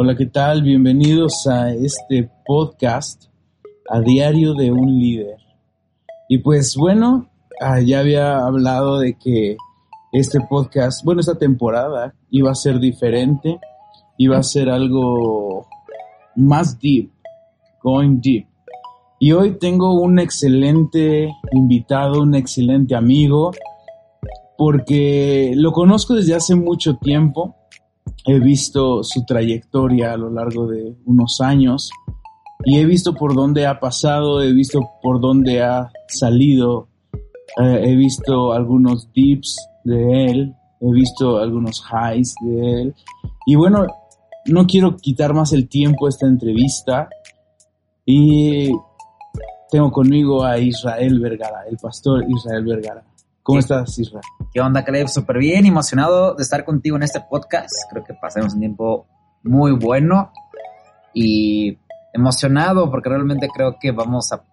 Hola, ¿qué tal? Bienvenidos a este podcast a diario de un líder. Y pues bueno, ah, ya había hablado de que este podcast, bueno, esta temporada iba a ser diferente, iba a ser algo más deep, going deep. Y hoy tengo un excelente invitado, un excelente amigo, porque lo conozco desde hace mucho tiempo. He visto su trayectoria a lo largo de unos años y he visto por dónde ha pasado, he visto por dónde ha salido, eh, he visto algunos dips de él, he visto algunos highs de él. Y bueno, no quiero quitar más el tiempo esta entrevista y tengo conmigo a Israel Vergara, el pastor Israel Vergara. ¿Cómo estás, Israel? ¿Qué onda, Caleb? Súper bien, emocionado de estar contigo en este podcast. Creo que pasamos un tiempo muy bueno y emocionado porque realmente creo que vamos a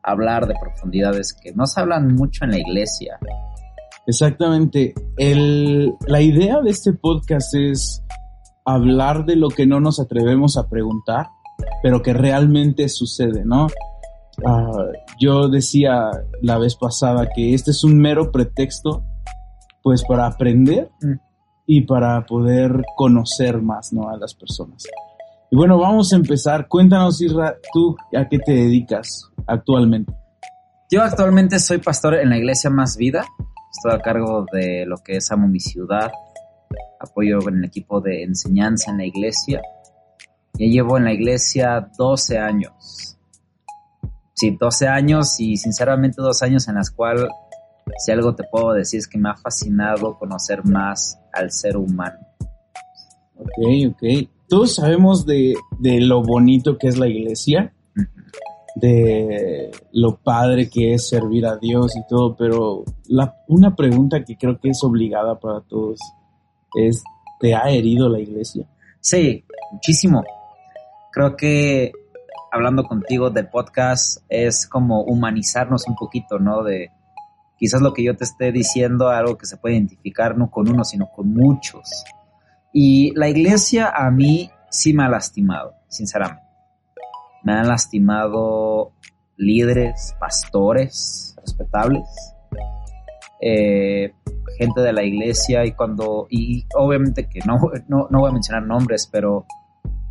hablar de profundidades que no se hablan mucho en la iglesia. Exactamente. El, la idea de este podcast es hablar de lo que no nos atrevemos a preguntar, pero que realmente sucede, ¿no? Ah, yo decía la vez pasada que este es un mero pretexto, pues para aprender mm. y para poder conocer más, ¿no? A las personas. Y bueno, vamos a empezar. Cuéntanos, Isra, tú a qué te dedicas actualmente. Yo actualmente soy pastor en la iglesia Más Vida. Estoy a cargo de lo que es Amo Mi Ciudad. Apoyo en el equipo de enseñanza en la iglesia. Ya llevo en la iglesia 12 años sí, 12 años y sinceramente dos años en las cuales si algo te puedo decir es que me ha fascinado conocer más al ser humano. Ok, ok. Todos sabemos de, lo bonito que es la iglesia, de lo padre que es servir a Dios y todo, pero la, una pregunta que creo que es obligada para todos es, ¿te ha herido la iglesia? Sí, muchísimo. Creo que hablando contigo del podcast es como humanizarnos un poquito, ¿no? De quizás lo que yo te esté diciendo, algo que se puede identificar no con uno, sino con muchos. Y la iglesia a mí sí me ha lastimado, sinceramente. Me han lastimado líderes, pastores respetables, eh, gente de la iglesia y cuando, y obviamente que no, no, no voy a mencionar nombres, pero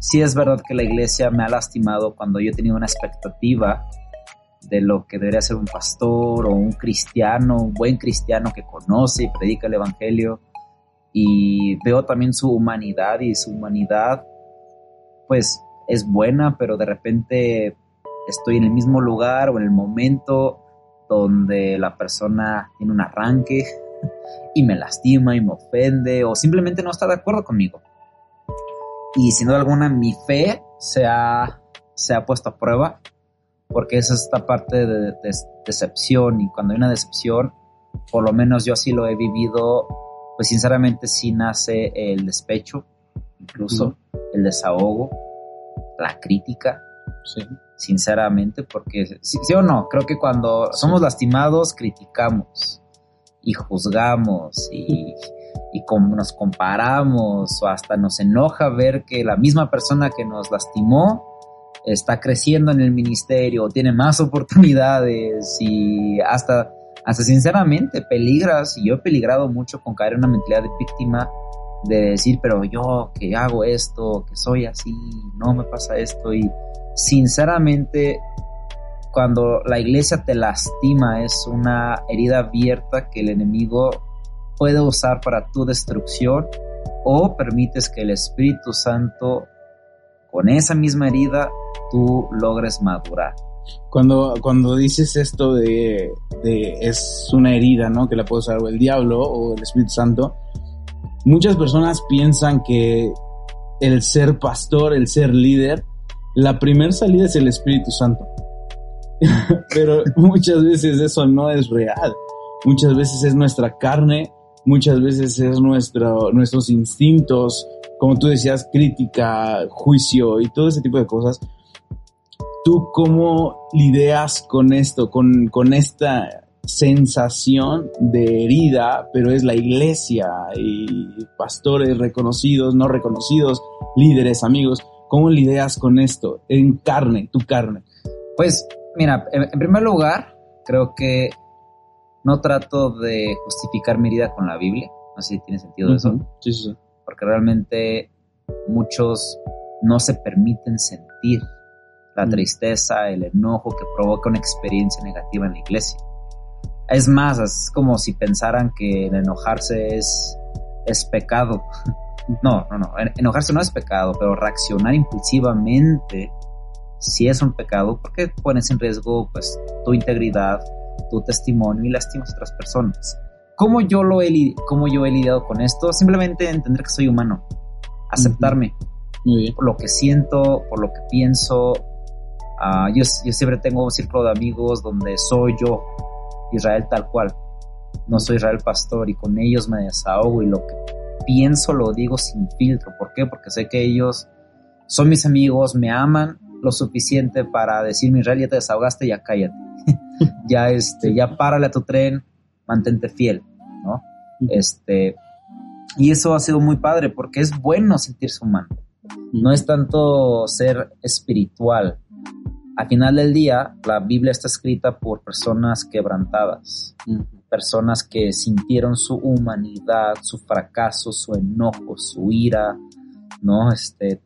sí es verdad que la iglesia me ha lastimado cuando yo he tenido una expectativa de lo que debería ser un pastor o un cristiano, un buen cristiano que conoce y predica el evangelio. Y veo también su humanidad y su humanidad pues es buena, pero de repente estoy en el mismo lugar o en el momento donde la persona tiene un arranque y me lastima y me ofende o simplemente no está de acuerdo conmigo y sin duda alguna mi fe se ha, se ha puesto a prueba porque es esta parte de, decepción y cuando hay una decepción, por lo menos yo así lo he vivido, pues sinceramente sí nace el despecho, incluso el desahogo, la crítica, sinceramente, porque sí, o no, creo que cuando somos lastimados criticamos y juzgamos y y como nos comparamos o hasta nos enoja ver que la misma persona que nos lastimó está creciendo en el ministerio, tiene más oportunidades y hasta, hasta sinceramente peligras, y yo he peligrado mucho con caer en una mentalidad de víctima, de decir, pero yo que hago esto, que soy así, no me pasa esto, y sinceramente cuando la iglesia te lastima es una herida abierta que el enemigo puede usar para tu destrucción o permites que el Espíritu Santo con esa misma herida tú logres madurar. Cuando, cuando dices esto de, de es una herida, ¿no? Que la puede usar el diablo o el Espíritu Santo, muchas personas piensan que el ser pastor, el ser líder, la primera salida es el Espíritu Santo. Pero muchas veces eso no es real. Muchas veces es nuestra carne muchas veces es nuestro, nuestros instintos, como tú decías, crítica, juicio y todo ese tipo de cosas. ¿Tú cómo lidias con esto, con, con esta sensación de herida, pero es la iglesia y pastores reconocidos, no reconocidos, líderes, amigos, ¿cómo lidias con esto en carne, tu carne? Pues mira, en, primer lugar, creo que no trato de justificar mi vida con la Biblia, no sé si tiene sentido eso. Sí, sí, sí. Porque realmente muchos no se permiten sentir la tristeza, el enojo que provoca una experiencia negativa en la iglesia. Es más, es como si pensaran que el enojarse es, es pecado. No, no, no. Enojarse no es pecado, pero reaccionar impulsivamente sí es un pecado porque pones en riesgo pues tu integridad, tu testimonio y lastimas a otras personas. ¿Cómo yo, lo he, cómo yo he lidiado con esto? Simplemente entender que soy humano, aceptarme por lo que siento, por lo que pienso. Uh, yo, yo siempre tengo un círculo de amigos donde soy yo, Israel tal cual. No soy Israel pastor y con ellos me desahogo y lo que pienso lo digo sin filtro. ¿Por qué? Porque sé que ellos son mis amigos, me aman lo suficiente para decirme Israel ya te desahogaste, ya cállate. ya este, ya párale a tu tren, mantente fiel, ¿no? Este, y eso ha sido muy padre porque es bueno sentirse humano. No es tanto ser espiritual. Al final del día, la Biblia está escrita por personas quebrantadas, personas que sintieron su humanidad, su fracaso, su enojo, su ira, ¿no? Este,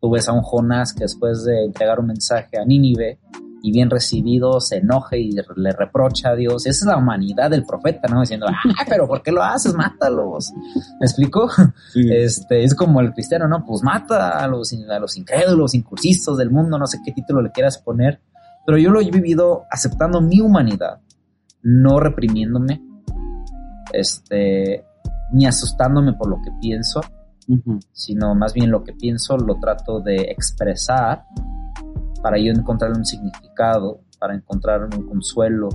tú ves a un Jonás que después de entregar un mensaje a Nínive, y bien recibido se enoje y le reprocha a Dios. Esa es la humanidad del profeta, ¿no? Diciendo, ah, pero ¿por qué lo haces? Mátalos. ¿Me explico? Este, es como el cristiano, ¿no? Pues mata a los, a los incrédulos, incursistas del mundo, no sé qué título le quieras poner. Pero yo lo he vivido aceptando mi humanidad, no reprimiéndome, este, ni asustándome por lo que pienso, sino más bien lo que pienso lo trato de expresar para yo encontrar un significado, para encontrar un consuelo,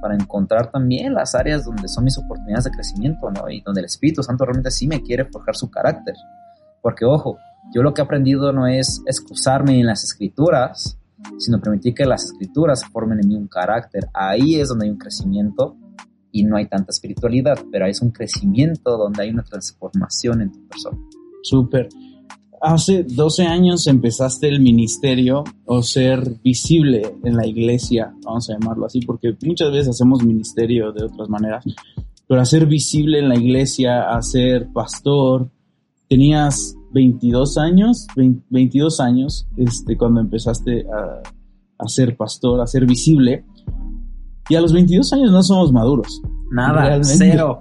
para encontrar también las áreas donde son mis oportunidades de crecimiento, ¿no? Y donde el Espíritu Santo realmente sí me quiere forjar su carácter. Porque, ojo, yo lo que he aprendido no es excusarme en las escrituras, sino permitir que las escrituras formen en mí un carácter. Ahí es donde hay un crecimiento y no hay tanta espiritualidad, pero es un crecimiento donde hay una transformación en tu persona. Súper hace 12 años empezaste el ministerio o ser visible en la iglesia, vamos a llamarlo así, porque muchas veces hacemos ministerio de otras maneras, pero hacer visible en la iglesia, a ser pastor, tenías 22 años, 22 años, este, cuando empezaste a, a ser pastor, a ser visible, y a los 22 años no somos maduros. Nada, cero.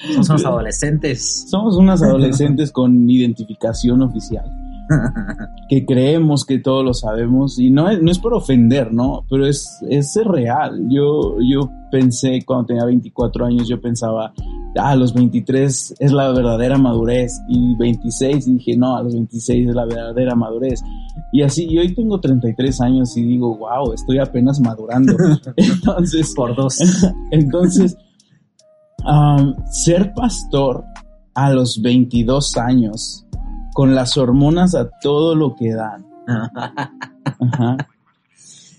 Somos unos adolescentes. Somos unos adolescentes con identificación oficial. que creemos que todo lo sabemos y no es, no es por ofender, ¿no? Pero es, es real. Yo, yo pensé cuando tenía 24 años, yo pensaba, ah, a los 23 es la verdadera madurez y 26 y dije, no, a los 26 es la verdadera madurez. Y así, y hoy tengo 33 años y digo, wow, estoy apenas madurando. Entonces, por dos. Entonces, ser pastor a los 22 años, con las hormonas a todo lo que dan.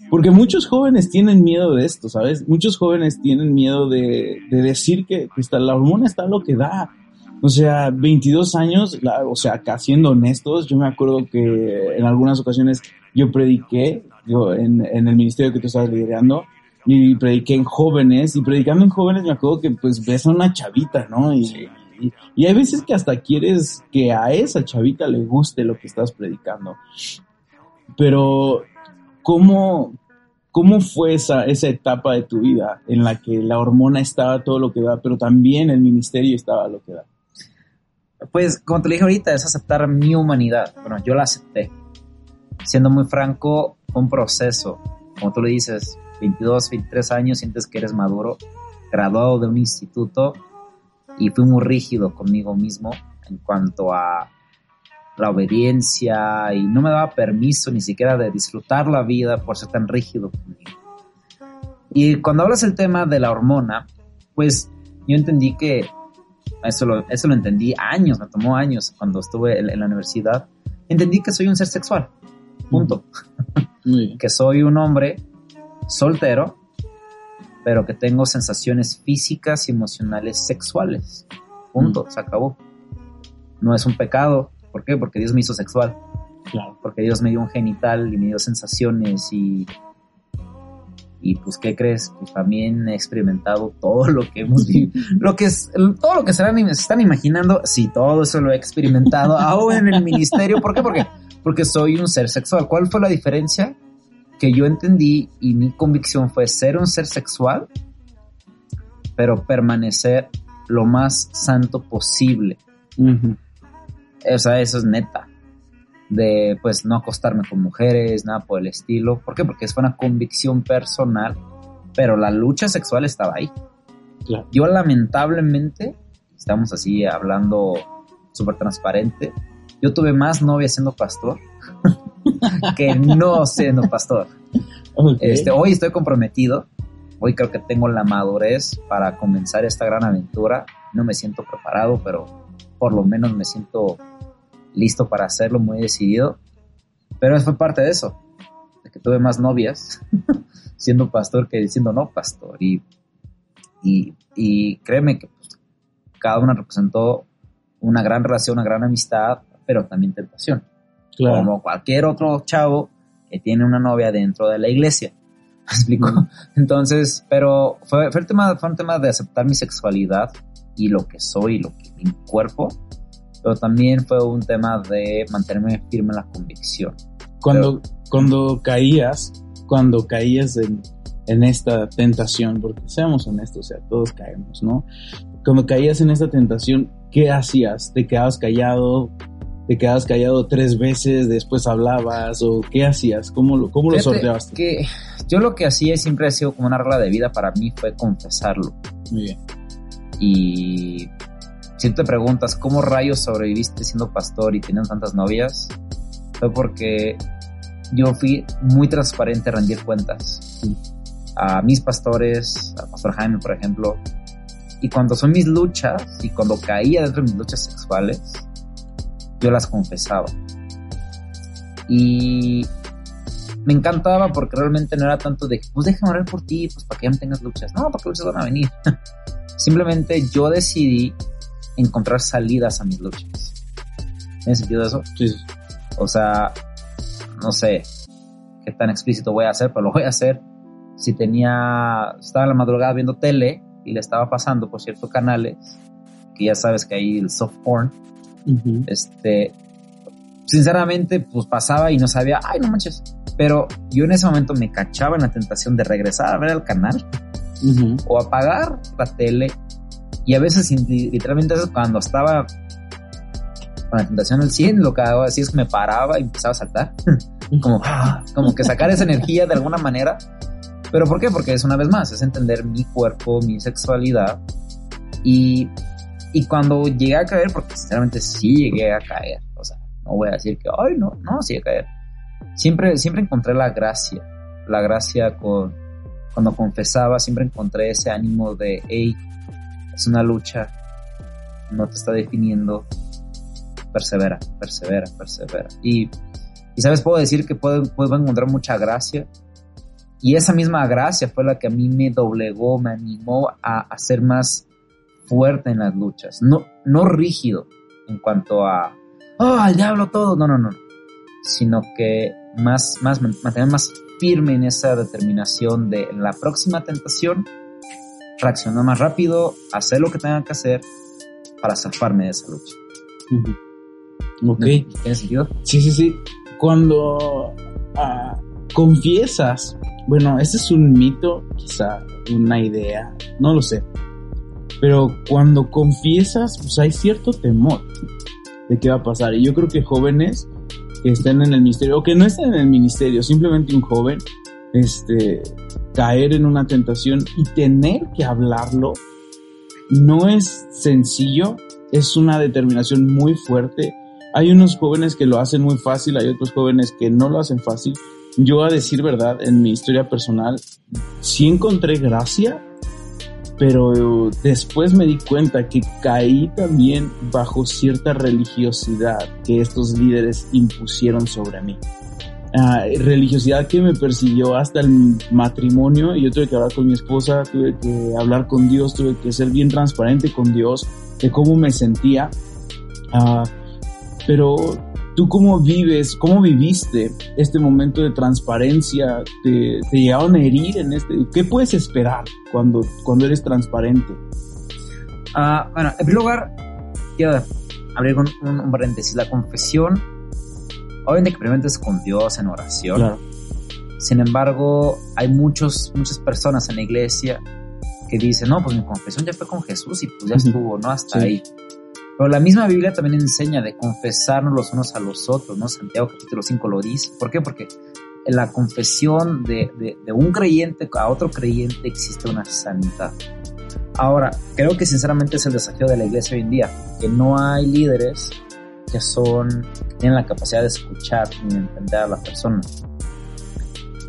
Porque muchos jóvenes tienen miedo de esto, ¿sabes? Muchos jóvenes tienen miedo de, decir que, está, la hormona está lo que da. O sea, 22 años, o sea, acá siendo honestos, yo me acuerdo que en algunas ocasiones yo prediqué yo, en, en el ministerio que tú estabas liderando y prediqué en jóvenes, y predicando en jóvenes me acuerdo que pues ves a una chavita, ¿no? Y, y, hay veces que hasta quieres que a esa chavita le guste lo que estás predicando. Pero, ¿cómo, cómo fue esa, esa etapa de tu vida en la que la hormona estaba todo lo que da, pero también el ministerio estaba lo que da? Pues, como te dije ahorita, es aceptar mi humanidad. Bueno, yo la acepté. Siendo muy franco, fue un proceso. Como tú le dices, 22, 23 años, sientes que eres maduro, graduado de un instituto y fui muy rígido conmigo mismo en cuanto a la obediencia y no me daba permiso ni siquiera de disfrutar la vida por ser tan rígido conmigo. Y cuando hablas el tema de la hormona, pues yo entendí que eso lo, eso lo entendí años, me tomó años cuando estuve en, la universidad. Entendí que soy un ser sexual, punto. que soy un hombre soltero, pero que tengo sensaciones físicas y emocionales sexuales. Punto, mm. se acabó. No es un pecado, ¿Por qué? Porque Dios me hizo sexual. Claro. Porque Dios me dio un genital y me dio sensaciones y... Y pues, ¿qué crees? Pues también he experimentado todo lo que hemos vivido. Lo que es, todo lo que se, se están imaginando, sí, todo eso lo he experimentado aún en el ministerio. ¿Por qué? Porque, porque soy un ser sexual. ¿Cuál fue la diferencia? Que yo entendí y mi convicción fue ser un ser sexual, pero permanecer lo más santo posible. O sea, eso es neta. De pues no acostarme con mujeres, nada por el estilo. ¿Por qué? Porque fue una convicción personal, pero la lucha sexual estaba ahí. Claro. Yo lamentablemente, estamos así hablando súper transparente, yo tuve más novia siendo pastor que no siendo pastor. Este, hoy estoy comprometido, hoy creo que tengo la madurez para comenzar esta gran aventura. No me siento preparado, pero por lo menos me siento listo para hacerlo, muy decidido. Pero fue parte de eso, de que tuve más novias siendo pastor que diciendo no pastor. Y, y, y créeme que pues, cada una representó una gran relación, una gran amistad, pero también tentación claro. como cualquier otro chavo que tiene una novia dentro de la iglesia. ¿Me explico? Entonces, pero fue, fue, el tema, fue un tema de aceptar mi sexualidad y lo que soy, lo que mi cuerpo, pero también fue un tema de mantenerme firme en la convicción. Cuando, cuando caías, cuando caías en, en esta tentación, porque seamos honestos, o sea, todos caemos, ¿no? Cuando caías en esta tentación, ¿qué hacías? ¿Te quedabas callado? ¿Te quedabas callado tres veces? ¿Después hablabas? ¿O qué hacías? ¿Cómo lo, cómo lo sorteaste? Que yo lo que hacía y siempre ha sido como una regla de vida para mí fue confesarlo. Muy bien. Y si tú te preguntas cómo rayos sobreviviste siendo pastor y teniendo tantas novias, fue porque yo fui muy transparente a rendir cuentas Sí. a mis pastores, a Pastor Jaime, por ejemplo. Y cuando son mis luchas y cuando caía dentro de mis luchas sexuales, yo las confesaba. Y me encantaba porque realmente no era tanto de, pues déjame orar por ti, pues para que ya no tengas luchas. No, porque luchas van a venir. Simplemente yo decidí encontrar salidas a mis luchas. ¿Tiene sentido eso? Sí. O sea, no sé qué tan explícito voy a hacer, pero lo voy a hacer. Si tenía, estaba en la madrugada viendo tele y le estaba pasando por ciertos canales, que ya sabes que hay el soft porn, Ujú. este, sinceramente, pues pasaba y no sabía, ay, no manches. Pero yo en ese momento me cachaba en la tentación de regresar a ver el canal Ujú. o apagar la tele. Y a veces, li- literalmente, cuando estaba con la tentación al 100, lo que hago así es que me paraba y empezaba a saltar. como, ah, como que sacar esa energía de alguna manera. ¿Pero por qué? Porque es una vez más, es entender mi cuerpo, mi sexualidad. Y, y cuando llegué a caer, porque sinceramente sí llegué a caer, o sea, no voy a decir que, ay, no, no, sí a caer. Siempre, siempre encontré la gracia, la gracia con, cuando confesaba, siempre encontré ese ánimo de, hey, es una lucha, no te está definiendo, persevera, persevera, persevera. Y, y sabes, puedo decir que puedo, puedo encontrar mucha gracia. Y esa misma gracia fue la que a mí me doblegó, me animó a, a ser más fuerte en las luchas. No, no rígido en cuanto a, oh, al diablo todo, no, no, no. Sino que más, más, mantener más firme en esa determinación de en la próxima tentación, reaccionar más rápido, hacer lo que tenga que hacer para zafarme de esa lucha. Ujú. Ok. ¿Tiene sentido? Sí, sí, sí. Cuando ah, confiesas, bueno, este es un mito, quizá una idea, no lo sé. Pero cuando confiesas, pues hay cierto temor de qué va a pasar. Y yo creo que jóvenes que estén en el ministerio, o que no estén en el ministerio, simplemente un joven, este, caer en una tentación y tener que hablarlo, no es sencillo, es una determinación muy fuerte. Hay unos jóvenes que lo hacen muy fácil, hay otros jóvenes que no lo hacen fácil. Yo a decir verdad, en mi historia personal, sí encontré gracia, pero después me di cuenta que caí también bajo cierta religiosidad que estos líderes impusieron sobre mí. Ah, religiosidad que me persiguió hasta el matrimonio yo tuve que hablar con mi esposa, tuve que hablar con Dios, tuve que ser bien transparente con Dios de cómo me sentía. Ah, pero ¿tú cómo vives, cómo viviste este momento de transparencia? ¿Te, te llegaron a herir en este? ¿Qué puedes esperar cuando, cuando eres transparente? Ah, bueno, en primer lugar, quiero abrir un, un, paréntesis. La confesión, obviamente que primero es con Dios en oración. Claro. Sin embargo, hay muchos, muchas personas en la iglesia que dicen, no, pues mi confesión ya fue con Jesús y pues ya estuvo, ¿no? Hasta Sí. ahí. Pero la misma Biblia también enseña de confesarnos los unos a los otros, ¿no? Santiago capítulo 5 lo dice. ¿Por qué? Porque en la confesión de, de, de un creyente a otro creyente existe una sanidad. Ahora, creo que sinceramente es el desafío de la iglesia hoy en día, que no hay líderes que son, que tienen la capacidad de escuchar y de entender a la persona.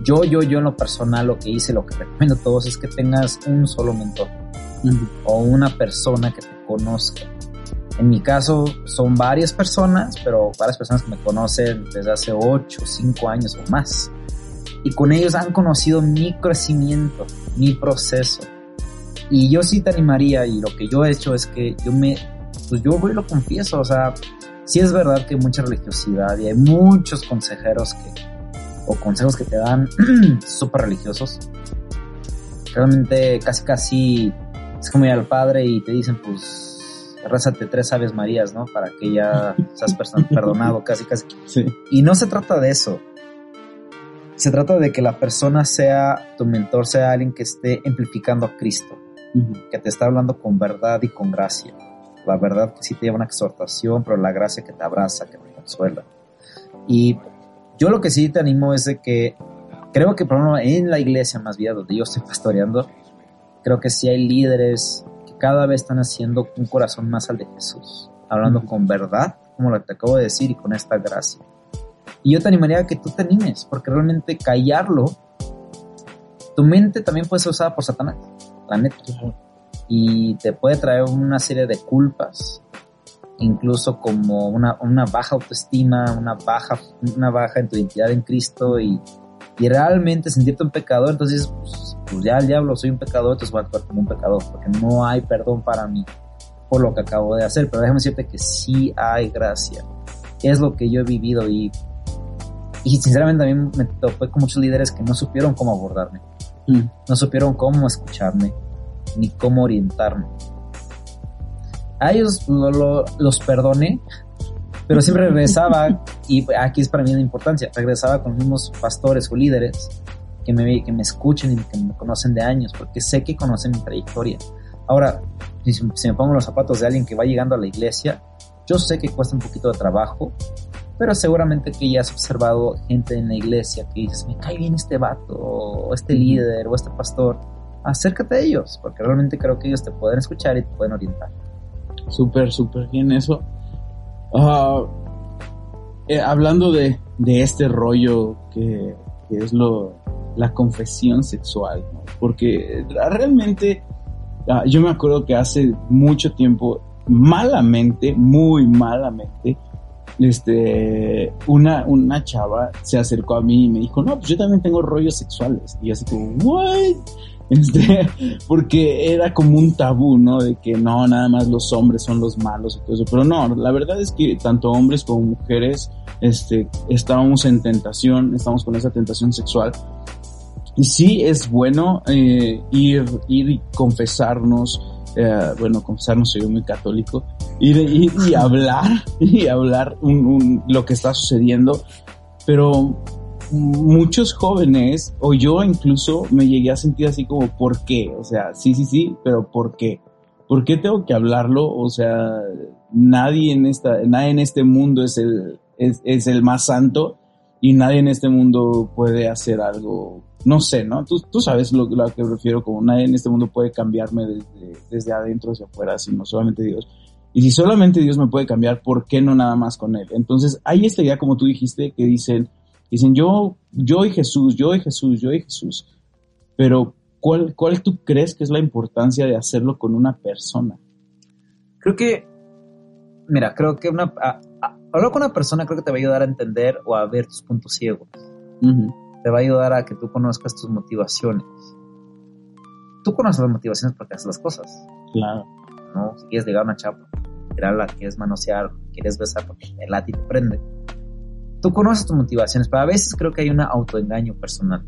Yo, yo, yo en lo personal lo que hice, lo que recomiendo a todos es que tengas un solo mentor o una persona que te conozca. En mi caso son varias personas, pero varias personas que me conocen desde hace 8, 5 años o más. Y con ellos han conocido mi crecimiento, mi proceso. Y yo sí te animaría y lo que yo he hecho es que yo me, pues yo voy lo confieso, o sea, sí es verdad que hay mucha religiosidad y hay muchos consejeros que, o consejos que te dan súper religiosos. Realmente casi casi es como ir al padre y te dicen pues rézate tres aves marías, ¿no? Para que ya seas perdonado, casi casi. Sí. Y no se trata de eso. Se trata de que la persona sea, tu mentor sea alguien que esté amplificando a Cristo, que te está hablando con verdad y con gracia. La verdad que sí te lleva una exhortación, pero la gracia que te abraza, que te consuela. Y yo lo que sí te animo es de que creo que por ejemplo en la iglesia más bien donde yo estoy pastoreando, creo que sí hay líderes cada vez están haciendo un corazón más al de Jesús, hablando con verdad, como lo que te acabo de decir, y con esta gracia. Y yo te animaría a que tú te animes, porque realmente callarlo, tu mente también puede ser usada por Satanás, la neta. Y te puede traer una serie de culpas, incluso como una, una baja autoestima, una baja, una baja en tu identidad en Cristo y, y realmente sentirte un pecador, entonces pues, pues ya el diablo soy un pecador, entonces voy a actuar como un pecador, porque no hay perdón para mí por lo que acabo de hacer, pero déjame decirte que sí hay gracia, es lo que yo he vivido y, y sinceramente también me topé con muchos líderes que no supieron cómo abordarme, no supieron cómo escucharme, ni cómo orientarme. A ellos lo- lo- los perdoné, pero siempre regresaba, y aquí es para mí la importancia, regresaba con los mismos pastores o líderes que me, que me escuchen y que me conocen de años, porque sé que conocen mi trayectoria. Ahora, si, si me pongo los zapatos de alguien que va llegando a la iglesia, yo sé que cuesta un poquito de trabajo, pero seguramente que ya has observado gente en la iglesia que dices, me cae bien este vato, o este líder, o este pastor. Acércate a ellos, porque realmente creo que ellos te pueden escuchar y te pueden orientar. Súper, súper bien eso. Ah, eh, hablando de, de este rollo que, que es lo la confesión sexual, porque realmente ah, yo me acuerdo que hace mucho tiempo, malamente, muy malamente, este, una, una chava se acercó a mí y me dijo, no, pues yo también tengo rollos sexuales. Y así como, what? Este, porque era como un tabú, ¿no? De que no, nada más los hombres son los malos y todo eso. Pero no, la verdad es que tanto hombres como mujeres, este, estábamos en tentación, estamos con esa tentación sexual. Y sí es bueno eh, ir, ir y confesarnos, eh, bueno, confesarnos soy muy católico, ir, ir y hablar, y hablar un, un, lo que está sucediendo, pero muchos jóvenes, o yo incluso, me llegué a sentir así como, ¿por qué? O sea, sí, sí, sí, pero ¿por qué? ¿Por qué tengo que hablarlo? O sea, nadie en esta, nadie en este mundo es el, es, es el más santo y nadie en este mundo puede hacer algo, no sé, ¿no? Tú, tú sabes lo, lo que prefiero, como nadie en este mundo puede cambiarme desde, desde adentro hacia afuera, sino solamente Dios. Y si solamente Dios me puede cambiar, ¿por qué no nada más con Él? Entonces, hay esta idea, como tú dijiste, que dicen, dicen yo, yo y Jesús, yo y Jesús, yo y Jesús. Pero, ¿cuál, ¿cuál tú crees que es la importancia de hacerlo con una persona? Creo que, mira, creo que una, a, a, hablar con una persona creo que te va a ayudar a entender o a ver tus puntos ciegos. Uh -huh. Te va a ayudar a que tú conozcas tus motivaciones. Tú conoces las motivaciones para que haces las cosas. Claro. ¿no? Si quieres ligar a una chapa. quieres manosear, quieres besar porque el lati te prende. Tú conoces tus motivaciones, pero a veces creo que hay un autoengaño personal.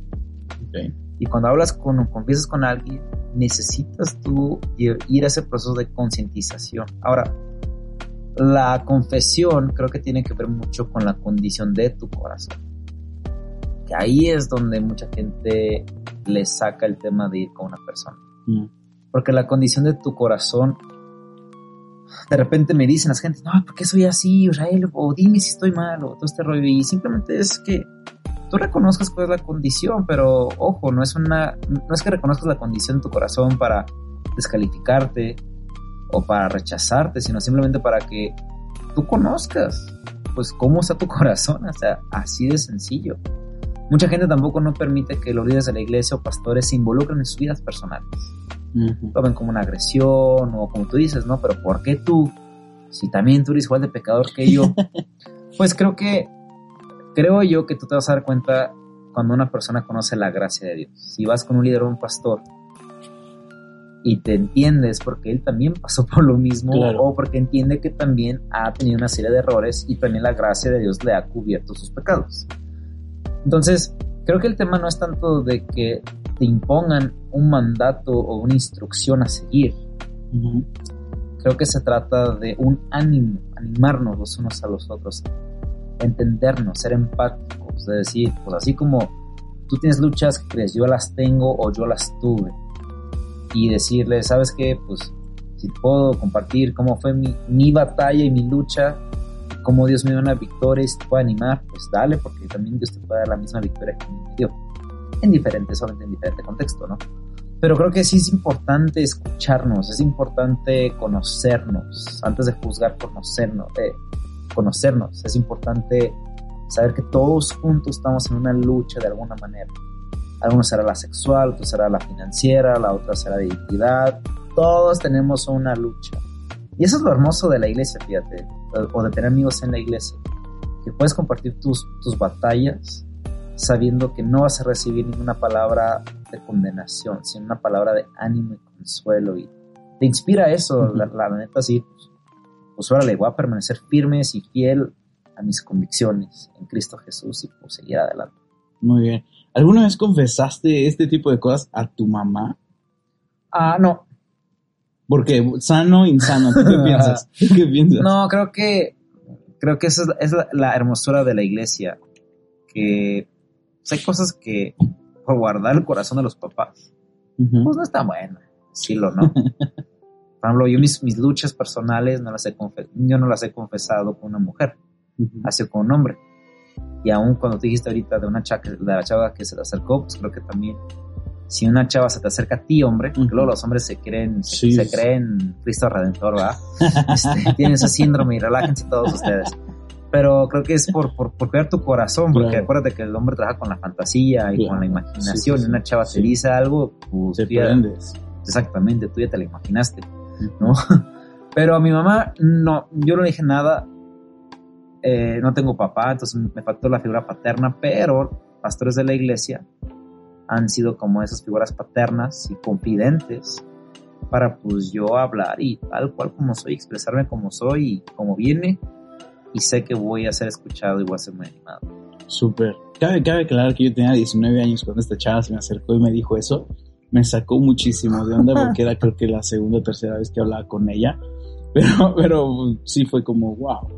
Y cuando hablas con, confiesas con alguien, necesitas tú ir a ese proceso de concientización. Ahora, la confesión creo que tiene que ver mucho con la condición de tu corazón. Que ahí es donde mucha gente le saca el tema de ir con una persona. Mm. Porque la condición de tu corazón, de repente me dicen las gente, no, ¿por qué soy así, Israel? O dime si estoy mal, o todo este rollo. Y simplemente es que tú reconozcas cuál es la condición, pero ojo, no es una, no es que reconozcas la condición de tu corazón para descalificarte o para rechazarte, sino simplemente para que tú conozcas, pues, cómo está tu corazón, o sea, así de sencillo. Mucha gente tampoco no permite que los líderes de la iglesia o pastores se involucren en sus vidas personales. Lo ven como una agresión o como tú dices, ¿no? Pero ¿por qué tú? Si también tú eres igual de pecador que yo. pues creo que, creo yo que tú te vas a dar cuenta cuando una persona conoce la gracia de Dios. Si vas con un líder o un pastor y te entiendes porque él también pasó por lo mismo o porque entiende que también ha tenido una serie de errores y también la gracia de Dios le ha cubierto sus pecados. Entonces, creo que el tema no es tanto de que te impongan un mandato o una instrucción a seguir. Creo que se trata de un ánimo, animarnos los unos a los otros, entendernos, ser empáticos, de decir, pues así como tú tienes luchas que crees, yo las tengo o yo las tuve y decirle, ¿sabes qué? Pues si puedo compartir cómo fue mi, mi batalla y mi lucha, cómo Dios me dio una victoria y te puede animar, pues dale, porque también Dios te puede dar la misma victoria que me dio. En diferente, solamente en diferente contexto, ¿no? Pero creo que sí es importante escucharnos, es importante conocernos, antes de juzgar, conocernos, eh, conocernos. Es importante saber que todos juntos estamos en una lucha de alguna manera. Algunos será la sexual, otro será la financiera, la otra será de identidad. Todos tenemos una lucha. Y eso es lo hermoso de la iglesia, fíjate, o de tener amigos en la iglesia, que puedes compartir tus, tus batallas sabiendo que no vas a recibir ninguna palabra de condenación, sino una palabra de ánimo y consuelo. Y te inspira eso, la, neta, sí, pues, pues órale, voy a permanecer firmes y fiel a mis convicciones en Cristo Jesús y pues seguir adelante. Muy bien. ¿Alguna vez confesaste este tipo de cosas a tu mamá? Ah, no. Porque sano, insano, qué piensas? qué piensas? No, creo que creo que esa es, la, hermosura de la iglesia, que pues, hay cosas que por guardar el corazón de los papás, pues no está bueno, decirlo, ¿no? por ejemplo, yo mis, mis luchas personales no las he yo no las he confesado con una mujer, ha sido con un hombre. Y aún cuando te dijiste ahorita de una chava, de la chava que se te acercó, pues creo que también si una chava se te acerca a ti, hombre, porque luego los hombres se creen, se, creen Cristo Redentor, ¿verdad? Este, tienen ese síndrome y relájense todos ustedes. Pero creo que es por, por, por cuidar tu corazón, porque acuérdate que el hombre trabaja con la fantasía y con la imaginación, y una chava te dice algo, pues te Exactamente, tú ya te la imaginaste, ¿no? Pero a mi mamá, no, yo no le dije nada, eh, no tengo papá, entonces me faltó la figura paterna, pero pastores de la iglesia han sido como esas figuras paternas y confidentes para pues yo hablar y tal cual como soy, expresarme como soy y como viene y sé que voy a ser escuchado y voy a ser muy animado. Súper. Cabe, cabe aclarar que yo tenía 19 años cuando esta chava se me acercó y me dijo eso. Me sacó muchísimo de onda porque era creo que la segunda o tercera vez que hablaba con ella. Pero, pero sí fue como, wow.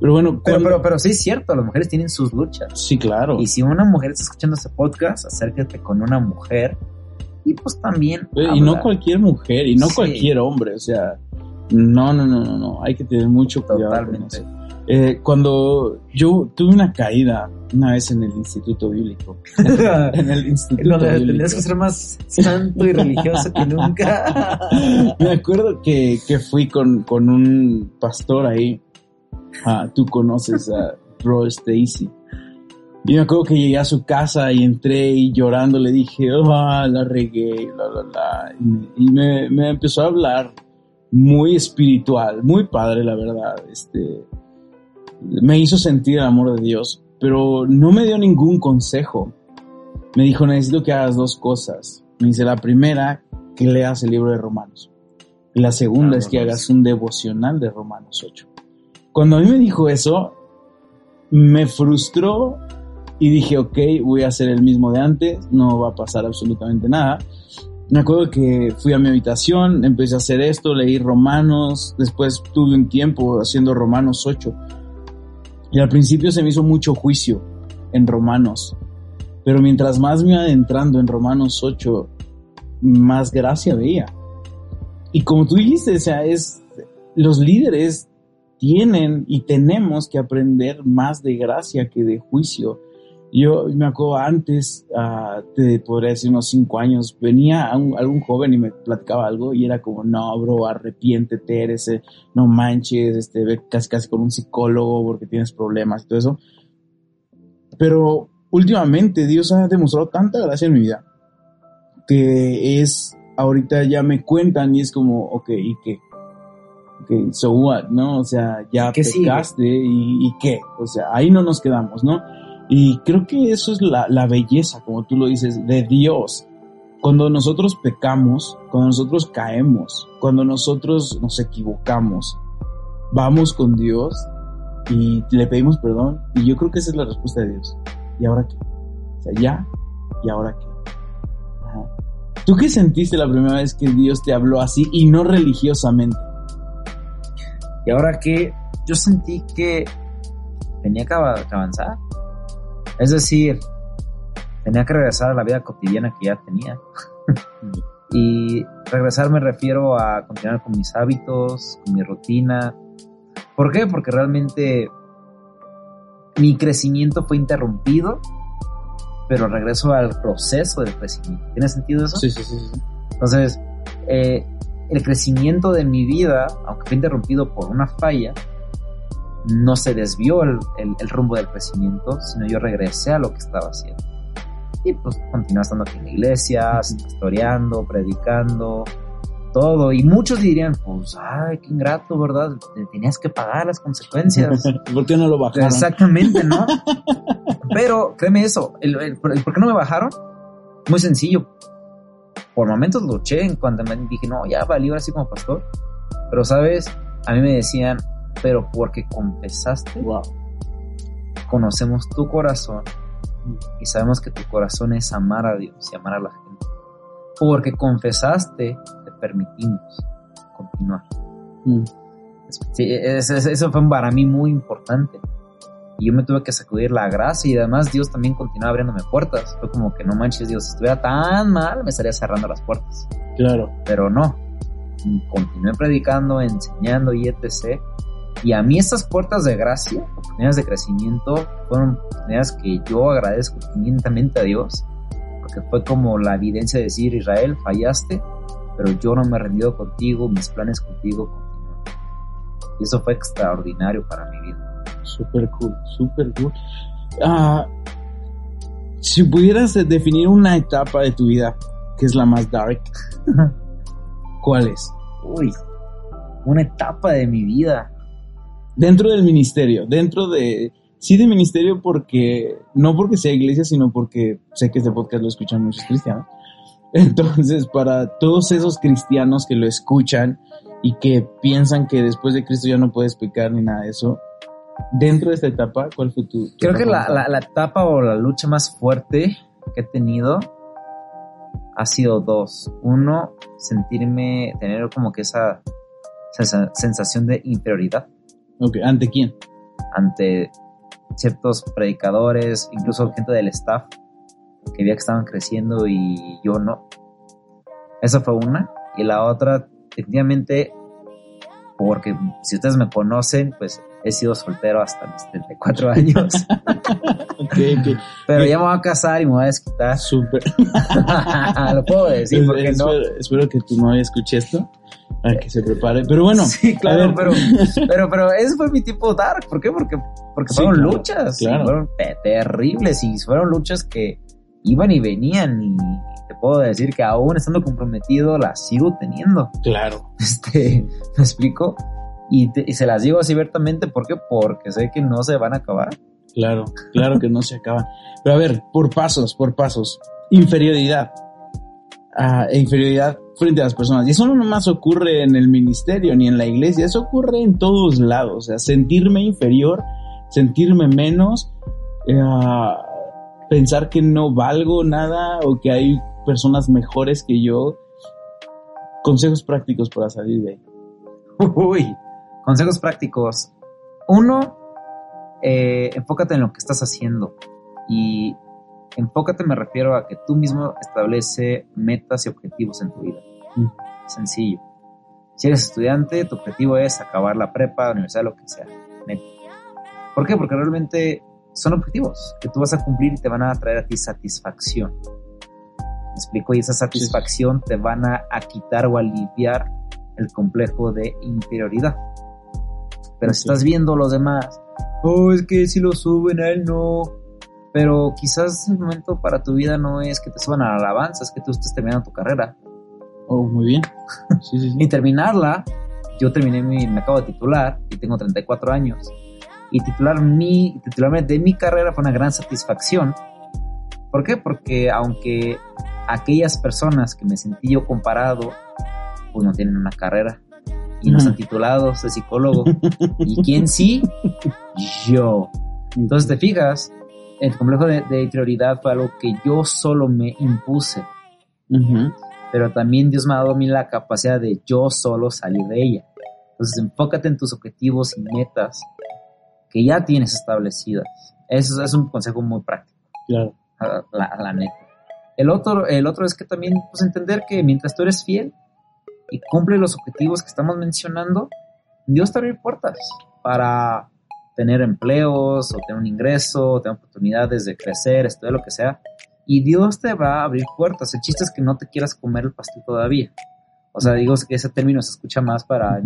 Pero bueno, pero, pero, sí es cierto, las mujeres tienen sus luchas. Sí, claro. Y si una mujer está escuchando este podcast, acércate con una mujer y pues también. Y no cualquier mujer, y no cualquier hombre, o sea, no, no, no, no, no, hay que tener mucho cuidado. Totalmente. Eh, cuando yo tuve una caída una vez en el instituto bíblico. en el instituto Donde Tenías que ser más santo y religioso que nunca. Me acuerdo que, que fui con, con un pastor ahí Ah, tú conoces a Bro Stacy. Y me acuerdo que llegué a su casa y entré y llorando le dije, oh, la regué, bla, bla, bla. Y, me, me, empezó a hablar muy espiritual, muy padre, la verdad. Este, me hizo sentir el amor de Dios, pero no me dio ningún consejo. Me dijo, necesito que hagas dos cosas. Me dice, la primera, que leas el libro de Romanos. Y la segunda es que hagas un devocional de Romanos 8. Cuando a mí me dijo eso, me frustró y dije, ok, voy a hacer el mismo de antes, no va a pasar absolutamente nada. Me acuerdo que fui a mi habitación, empecé a hacer esto, leí Romanos, después tuve un tiempo haciendo Romanos 8. Y al principio se me hizo mucho juicio en Romanos. Pero mientras más me adentrando en Romanos 8, más gracia veía. Y como tú dijiste, o sea, es, los líderes tienen y tenemos que aprender más de gracia que de juicio. Yo me acuerdo antes, uh, te podría decir unos cinco años, venía algún joven y me platicaba algo y era como, no, bro, arrepiéntete, eres, no manches, este, ve casi casi con un psicólogo porque tienes problemas y todo eso. Pero últimamente Dios ha demostrado tanta gracia en mi vida que es, ahorita ya me cuentan y es como, ok, ¿y qué? Ok, so what, ¿no? O sea, ya pecaste y, y qué? O sea, ahí no nos quedamos, ¿no? Y creo que eso es la, la belleza, como tú lo dices, de Dios. Cuando nosotros pecamos, cuando nosotros caemos, cuando nosotros nos equivocamos, vamos con Dios y le pedimos perdón. Y yo creo que esa es la respuesta de Dios. ¿Y ahora qué? O sea, ya, ¿y ahora qué? ¿Tú qué sentiste la primera vez que Dios te habló así y no religiosamente? Y ahora que yo sentí que tenía que avanzar. Es decir, tenía que regresar a la vida cotidiana que ya tenía. y regresar me refiero a continuar con mis hábitos, con mi rutina. ¿Por qué? Porque realmente mi crecimiento fue interrumpido, pero regreso al proceso del crecimiento. ¿Tiene sentido eso? Sí, sí, sí. Entonces, eh, el crecimiento de mi vida, aunque fue interrumpido por una falla, no se desvió el, el, rumbo del crecimiento, sino yo regresé a lo que estaba haciendo. Y pues continué estando aquí en la iglesia, historiando, predicando, todo. Y muchos dirían, pues, ay, qué ingrato, ¿verdad? Tenías que pagar las consecuencias. ¿Por qué no lo bajaron? Exactamente, ¿no? Pero créeme eso, el, ¿por qué no me bajaron? Muy sencillo. Por momentos luché en cuando me dije, no, ya valió así como pastor. Pero, ¿sabes? A mí me decían, pero porque confesaste, wow. conocemos tu corazón y sabemos que tu corazón es amar a Dios y amar a la gente. Porque confesaste, te permitimos continuar. Mm. Sí, eso fue para mí muy importante. Y yo me tuve que sacudir la gracia y además Dios también continuaba abriéndome puertas. Fue como que no manches Dios, si estuviera tan mal me estaría cerrando las puertas. Claro. Pero no. Continué predicando, enseñando y etc. Y a mí estas puertas de gracia, oportunidades de crecimiento, fueron oportunidades que yo agradezco infinitamente a Dios, porque fue como la evidencia de decir, Israel, fallaste, pero yo no me he rendido contigo, mis planes contigo continúan. Y eso fue extraordinario para mi vida. Super cool, super cool. Ah, si pudieras definir una etapa de tu vida que es la más dark, ¿cuál es? Uy, una etapa de mi vida dentro del ministerio, dentro de, sí de ministerio porque, no porque sea iglesia, sino porque sé que este podcast lo escuchan muchos cristianos. Entonces, para todos esos cristianos que lo escuchan y que piensan que después de Cristo ya no puedes pecar ni nada de eso, dentro de esta etapa, ¿cuál fue tu... Creo que la, la, etapa o la lucha más fuerte que he tenido ha sido dos. Uno, sentirme, tener como que esa sensación de inferioridad ¿ante quién? Ante ciertos predicadores, incluso gente del staff, que veía que estaban creciendo y yo no. Esa fue una. Y la otra, efectivamente, porque si ustedes me conocen, pues he sido soltero hasta mis 34 años. Pero ya me voy a casar y me voy a desquitar. Súper. Lo puedo decir, porque no. Espero que tu novia escuche esto. Para que se prepare. Pero bueno. Sí, claro, pero, pero, pero ese fue mi tipo dark. ¿Por qué? Porque, porque fueron luchas. Fueron terribles y fueron luchas que iban y venían y te puedo decir que aún estando comprometido las sigo teniendo. Claro. Este, ¿me explico? Y, se las digo así abiertamente, ¿por qué? Porque sé que no se van a acabar. Claro, claro que no se acaban. Pero a ver, por pasos, por pasos. Inferioridad. E inferioridad frente a las personas. Y eso no nomás ocurre en el ministerio ni en la iglesia, eso ocurre en todos lados. O sea, sentirme inferior, sentirme menos, eh, pensar que no valgo nada o que hay personas mejores que yo. Consejos prácticos para salir de ahí. Uy, consejos prácticos. Uno, eh, enfócate en lo que estás haciendo. Y enfócate me refiero a que tú mismo establece metas y objetivos en tu vida. Mm. Sencillo. Si eres estudiante, tu objetivo es acabar la prepa, universidad, lo que sea. ¿Por qué? Porque realmente son objetivos que tú vas a cumplir y te van a traer a ti satisfacción. ¿Me explico? Y esa satisfacción te van a, quitar o aliviar el complejo de inferioridad. Pero si estás viendo los demás, oh, es que si lo suben a él no. Pero quizás el momento para tu vida no es que te suban a la alabanza, es que tú estés terminando tu carrera. Oh, muy bien. Sí, sí, sí. y terminarla, yo terminé mi, me acabo de titular y tengo 34 años. Y titular mi, titularme de mi carrera fue una gran satisfacción. ¿Por qué? Porque aunque aquellas personas que me sentí yo comparado, pues no tienen una carrera y no están titulados de psicólogo. ¿Y quién sí? Yo. Entonces te fijas, el complejo de, de interioridad fue algo que yo solo me impuse pero también Dios me ha dado a mí la capacidad de yo solo salir de ella. Entonces enfócate en tus objetivos y metas que ya tienes establecidas. Eso es un consejo muy práctico. Claro. A la, neta. El otro, el otro es que también pues, entender que mientras tú eres fiel y cumple los objetivos que estamos mencionando, Dios te abre puertas para tener empleos o tener un ingreso, o tener oportunidades de crecer, estudiar lo que sea y Dios te va a abrir puertas. El chiste es que no te quieras comer el pastel todavía. O sea, digo que ese término se escucha más para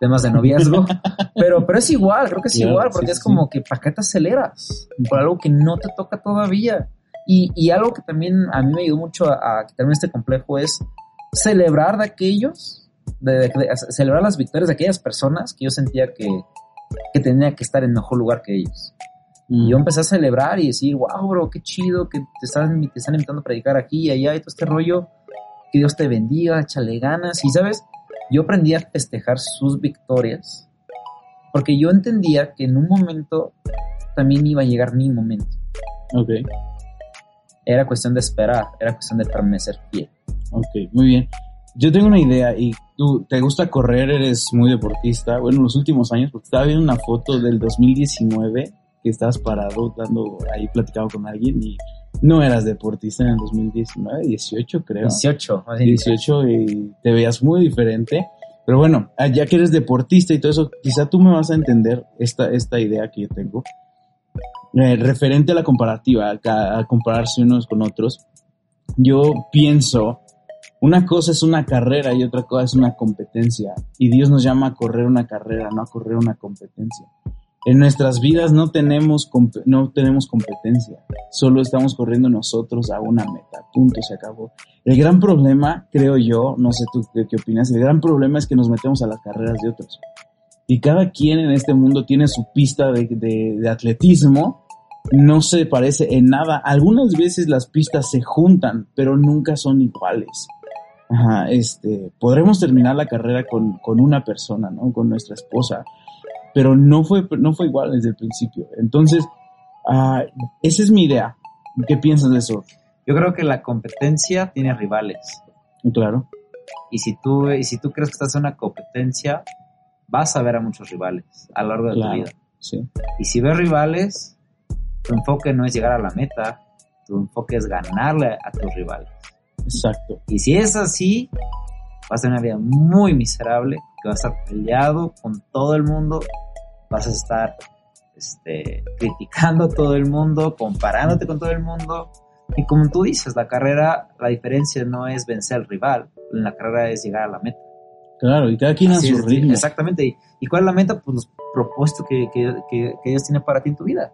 temas de noviazgo, pero, pero es igual, creo que es igual, porque es como que ¿para qué te aceleras? Por algo que no te toca todavía. Y, y algo que también a mí me ayudó mucho a, quitarme este complejo es celebrar de aquellos, de, celebrar las victorias de aquellas personas que yo sentía que, que tenía que estar en mejor lugar que ellos. Y yo empecé a celebrar y decir, wow, bro, qué chido que te están, te están invitando a predicar aquí y allá y todo este rollo. Que Dios te bendiga, échale ganas. Y sabes, yo aprendí a festejar sus victorias porque yo entendía que en un momento también iba a llegar mi momento. Ok. Era cuestión de esperar, era cuestión de permanecer pie. Ok, muy bien. Yo tengo una idea y tú te gusta correr, eres muy deportista. Bueno, en los últimos años, porque estaba viendo una foto del 2019 que estabas parado dando ahí platicado con alguien y no eras deportista en el 2019, 18 creo. 18. 18 y te veías muy diferente. Pero bueno, ah, ya que eres deportista y todo eso, quizá tú me vas a entender esta, esta idea que yo tengo. Eh, referente a la comparativa, a, a compararse unos con otros, yo pienso, una cosa es una carrera y otra cosa es una competencia. Y Dios nos llama a correr una carrera, no a correr una competencia. En nuestras vidas no tenemos, no tenemos competencia, solo estamos corriendo nosotros a una meta, punto, se acabó. El gran problema, creo yo, no sé tú qué, opinas, el gran problema es que nos metemos a las carreras de otros. Y cada quien en este mundo tiene su pista de, de atletismo, no se parece en nada. Algunas veces las pistas se juntan, pero nunca son iguales. Ajá, este, podremos terminar la carrera con, con una persona, ¿no? Con nuestra esposa, pero no fue, no fue igual desde el principio. Entonces, uh, esa es mi idea. ¿Qué piensas de eso? Yo creo que la competencia tiene rivales. Claro. Y si tú, y si tú crees que estás en una competencia, vas a ver a muchos rivales a lo largo de tu vida. Sí. Y si ves rivales, tu enfoque no es llegar a la meta, tu enfoque es ganarle a tus rivales. Exacto. Y si es así, vas a tener una vida muy miserable, que vas a estar peleado con todo el mundo, vas a estar este, criticando a todo el mundo, comparándote con todo el mundo. Y como tú dices, la carrera, la diferencia no es vencer al rival, la carrera es llegar a la meta. Claro, y cada quien a su ritmo. Exactamente. ¿Y cuál es la meta? Pues los propuestos que, que, que, que Dios tiene para ti en tu vida.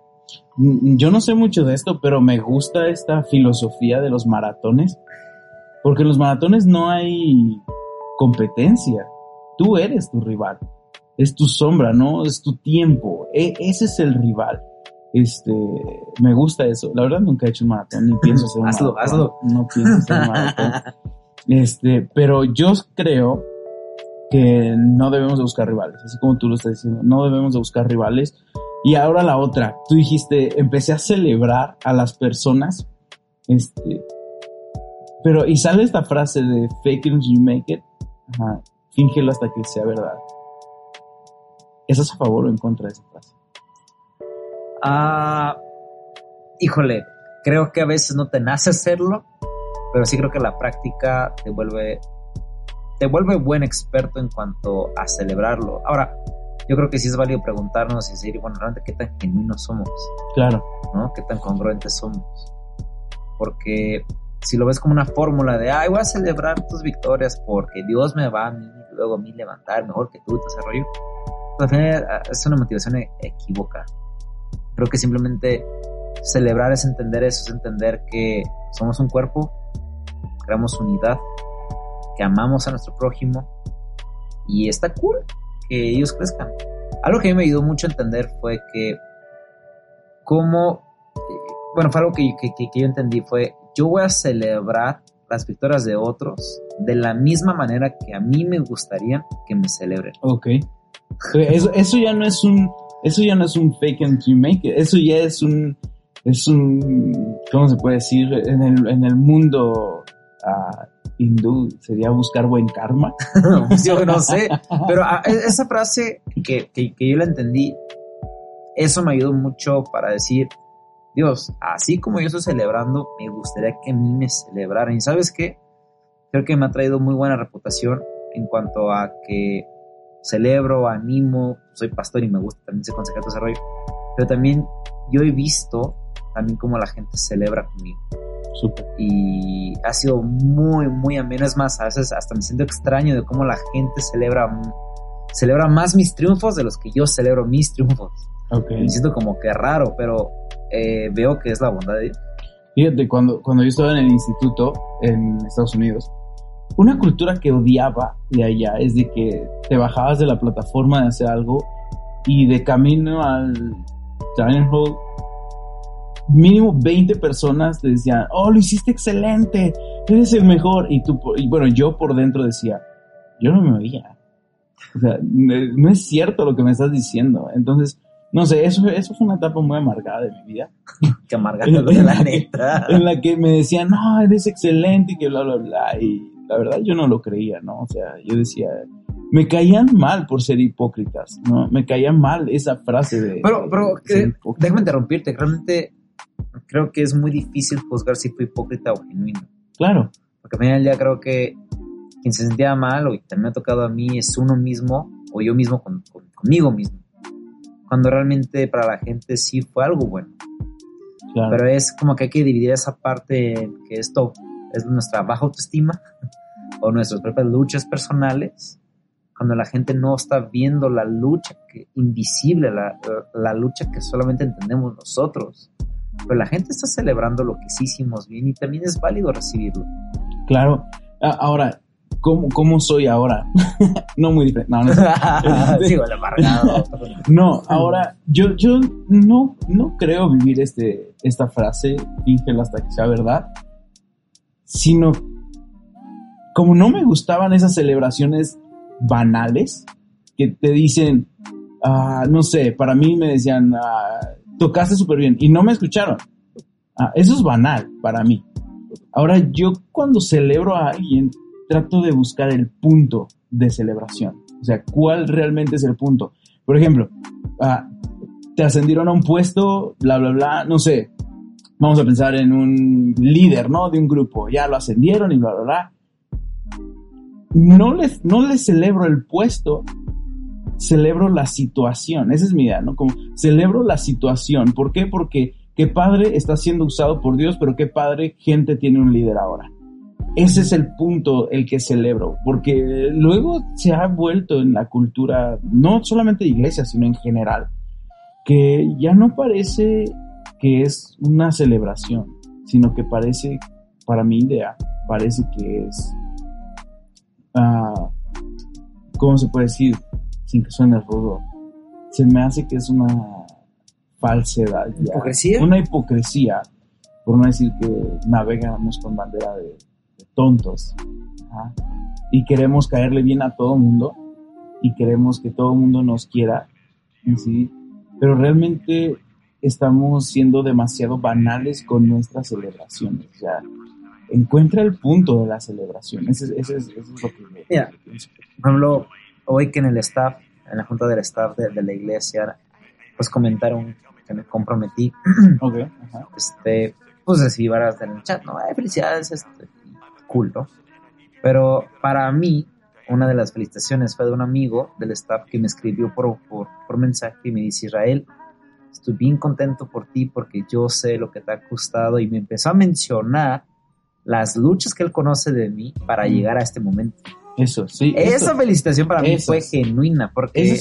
Mm, yo no sé mucho de esto, pero me gusta esta filosofía de los maratones, porque en los maratones no hay competencia. Tú eres tu rival. Es tu sombra, ¿no? Es tu tiempo. E, ese es el rival. Este, me gusta eso. La verdad nunca he hecho un maratón, ni pienso hacer un hazlo, maratón. Hazlo. No pienso hacer un maratón. Este, pero yo creo que no debemos de buscar rivales, así como tú lo estás diciendo, no debemos de buscar rivales. Y ahora la otra, tú dijiste, empecé a celebrar a las personas, este, pero y sale esta frase de fake it until you make it, Ajá, fíngelo hasta que sea verdad. ¿Estás a favor o en contra de esa frase? Ah, híjole, creo que a veces no te nace hacerlo, pero sí creo que la práctica te vuelve te vuelve buen experto en cuanto a celebrarlo. Ahora, yo creo que sí es válido preguntarnos y decir, bueno, realmente qué tan genuinos somos. Claro. ¿No? Qué tan congruentes somos. Porque si lo ves como una fórmula de, ay, voy a celebrar tus victorias porque Dios me va a mí, luego a mí levantar mejor que tú, te rollo. Pues al final ah, es una motivación e-, equívoca. Creo que simplemente celebrar es entender eso, es entender que somos un cuerpo, creamos unidad, que amamos a nuestro prójimo y está cool que ellos crezcan. Algo que a mí me ayudó mucho a entender fue que cómo, eh, bueno, fue algo que, que, yo entendí, fue yo voy a celebrar las victorias de otros de la misma manera que a mí me gustaría que me celebren. Ok. Eso, eso ya no es un, eso ya no es un fake and you make it, eso ya es un, es un, ¿cómo se puede decir? En el, en el mundo uh, hindú sería buscar buen karma. yo no sé, pero ah, e, esa frase que, que, yo la entendí, eso me ayudó mucho para decir, Dios, así como yo estoy celebrando, me gustaría que a mí me celebraran. ¿Y sabes qué? Creo que me ha traído muy buena reputación en cuanto a que celebro, animo, soy pastor y me gusta también ser consejero de desarrollo, pero también yo he visto también cómo la gente celebra conmigo. Y ha sido muy, muy ameno. Es más, a veces hasta me siento extraño de cómo la gente celebra, celebra más mis triunfos de los que yo celebro mis triunfos. Me siento como que raro, pero eh, veo que es la bondad de Dios. Fíjate, cuando, cuando yo estaba en el instituto en Estados Unidos, una cultura que odiaba de allá es de que te bajabas de la plataforma de hacer algo y de camino al dining hall mínimo 20 personas te decían, oh, lo hiciste excelente, eres el mejor. Y tú, y bueno, yo por dentro decía, yo no me oía. O sea, no es cierto lo que me estás diciendo. Entonces, no sé, eso, eso fue una etapa muy amargada de mi vida. que amargada de la neta. En la que me decían, no, eres excelente y que bla, bla, bla. Y la verdad yo no lo creía, ¿no? O sea, yo decía, me caían mal por ser hipócritas, ¿no? Me caía mal esa frase de... Pero, pero, déjame interrumpirte, realmente creo que es muy difícil juzgar si fue hipócrita o genuino. Claro. Porque al final del día creo que quien se sentía mal, o también me ha tocado a mí, es uno mismo, o yo mismo conmigo mismo. Cuando realmente para la gente sí fue algo bueno. Claro. Pero es como que hay que dividir esa parte en que esto es nuestra baja autoestima o nuestras propias luchas personales, cuando la gente no está viendo la lucha que, invisible, la, la lucha que solamente entendemos nosotros pero la gente está celebrando lo que sí hicimos bien y también es válido recibirlo. Claro. Ahora, ¿cómo, cómo soy ahora? no muy diferente. No, no, Sigo no, ahora, yo, yo no, no creo vivir este, esta frase, fíngelo hasta que sea verdad, sino como no me gustaban esas celebraciones banales que te dicen, ah, no sé, para mí me decían, ah, tocaste súper bien y no me escucharon. Ah, eso es banal para mí. Ahora yo cuando celebro a alguien trato de buscar el punto de celebración. O sea, ¿cuál realmente es el punto? Por ejemplo, ah, te ascendieron a un puesto, bla, bla, bla, no sé. Vamos a pensar en un líder, ¿no? De un grupo. Ya lo ascendieron y bla, bla, bla. No les, no les celebro el puesto, celebro la situación. Esa es mi idea, ¿no? Como celebro la situación. ¿Por qué? Porque qué padre está siendo usado por Dios, pero qué padre gente tiene un líder ahora. Ese es el punto el que celebro, porque luego se ha vuelto en la cultura, no solamente de iglesia, sino en general, que ya no parece que es una celebración, sino que parece, para mi idea, parece que es, uh, ¿cómo se puede decir? sin que suene rudo, se me hace que es una falsedad. ¿Hipocresía? Una hipocresía, por no decir que navegamos con bandera de, tontos. Y queremos caerle bien a todo mundo y queremos que todo mundo nos quiera. ¿sí? Pero realmente estamos siendo demasiado banales con nuestras celebraciones. O sea, encuentra el punto de la celebración. Ese, ese es, eso es lo que me, Mira. Por ejemplo, hoy que en el staff, en la junta del staff de, de la iglesia, pues comentaron que me comprometí, Ok, ajá. este, pues recibí varas en el chat, ¿no? Ay, felicidades, este, cool, ¿no? Pero para mí, una de las felicitaciones fue de un amigo del staff que me escribió por, por, por mensaje y me dice, Israel, estoy bien contento por ti porque yo sé lo que te ha costado y me empezó a mencionar las luchas que él conoce de mí para Mm. llegar a este momento. Eso, sí. Esa eso- felicitación para mí fue genuina porque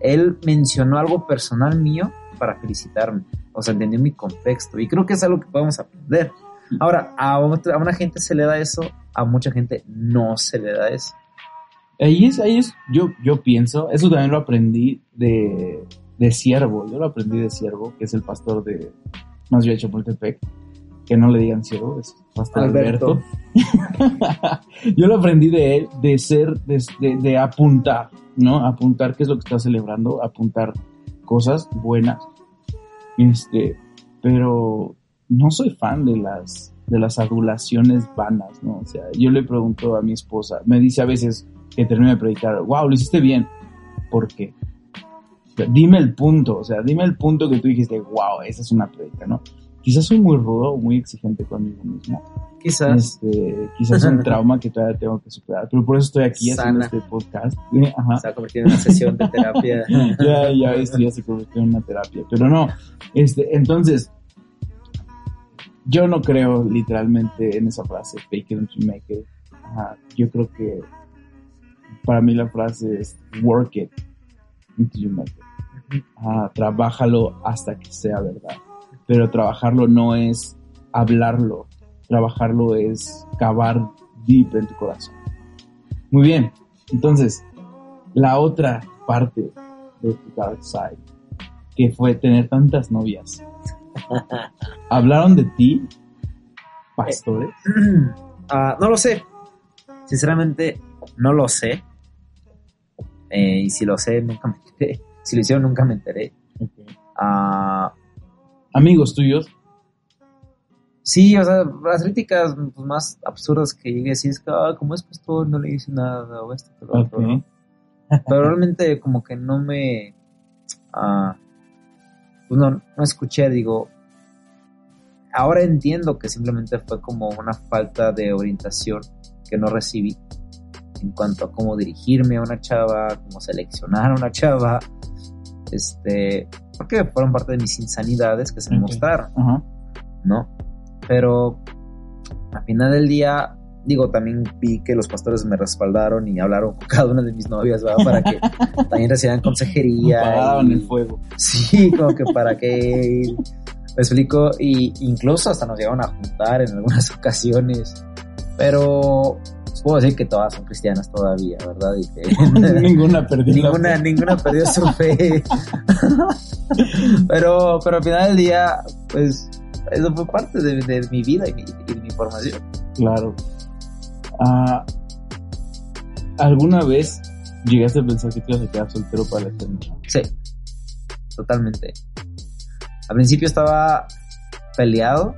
él mencionó algo personal mío para felicitarme. O sea, entendió mi contexto. Y creo que es algo que podemos aprender. Ahora, a, otra- a una gente se le da eso, a mucha gente no se le da eso. Ahí es, ahí es, yo, yo pienso, eso también lo aprendí de, de Siervo, yo lo aprendí de Siervo, que es el pastor de más bien Chapultepec, que no le digan Siervo, es Pastor Alberto. Alberto. yo lo aprendí de él, de ser, de, de- de apuntar, ¿no? Apuntar qué es lo que está celebrando, apuntar cosas buenas, este, pero no soy fan de las, de las adulaciones vanas, ¿no? O sea, yo le pregunto a mi esposa, me dice a veces que termina de predicar, wow, lo hiciste bien, ¿por qué? O sea, dime el punto, o sea, dime el punto que tú dijiste, wow, esa es una predica, ¿no? Quizás soy muy rudo, muy exigente conmigo mismo. Quizás. Este, quizás es un trauma que todavía tengo que superar, pero por eso estoy aquí haciendo Sana. este podcast. Ajá Se ha convertido en una sesión de terapia. ya, ya, esto ya se convirtió en una terapia. Pero no, este, entonces, yo no creo literalmente en esa frase, fake it until you make it. Ajá, yo creo que para mí la frase es work it until you make it. Ajá, trabájalo hasta que sea verdad. Pero trabajarlo no es hablarlo, trabajarlo es cavar deep en tu corazón. Muy bien, entonces, la otra parte de tu dark side, que fue tener tantas novias. ¿Hablaron de ti, pastores? Ah, no lo sé. Sinceramente, no lo sé. Eh, y si lo sé, nunca me enteré. Si lo hicieron, nunca me enteré. Ah, Amigos tuyos, sí, o sea, las críticas pues, más absurdas que llegué a decir es que, ah, como es pastor, no le dice nada, o esto, que lo otro, Ok. ¿no? Pero realmente como que no me... ah, pues no, no escuché, digo... Ahora entiendo que simplemente fue como una falta de orientación que no recibí en cuanto a cómo dirigirme a una chava, cómo seleccionar a una chava, este, porque fueron parte de mis insanidades que se me Ok. mostraron, ¿no? Pero al final del día, digo, también vi que los pastores me respaldaron y hablaron con cada una de mis novias, ¿verdad? Para que también recibieran consejería. y- el fuego. Sí, como que para que me explico y incluso hasta nos llegaron a juntar en algunas ocasiones, pero puedo decir que todas son cristianas todavía, ¿verdad? Y que ninguna perdió. la ninguna fe. ninguna perdió su fe. pero pero al final del día, pues eso fue parte de, de mi vida y, mi, y de mi formación. Claro. Ah, ¿Alguna vez llegaste a pensar que te ibas a quedar soltero para la eternidad? Sí, totalmente. Al principio estaba peleado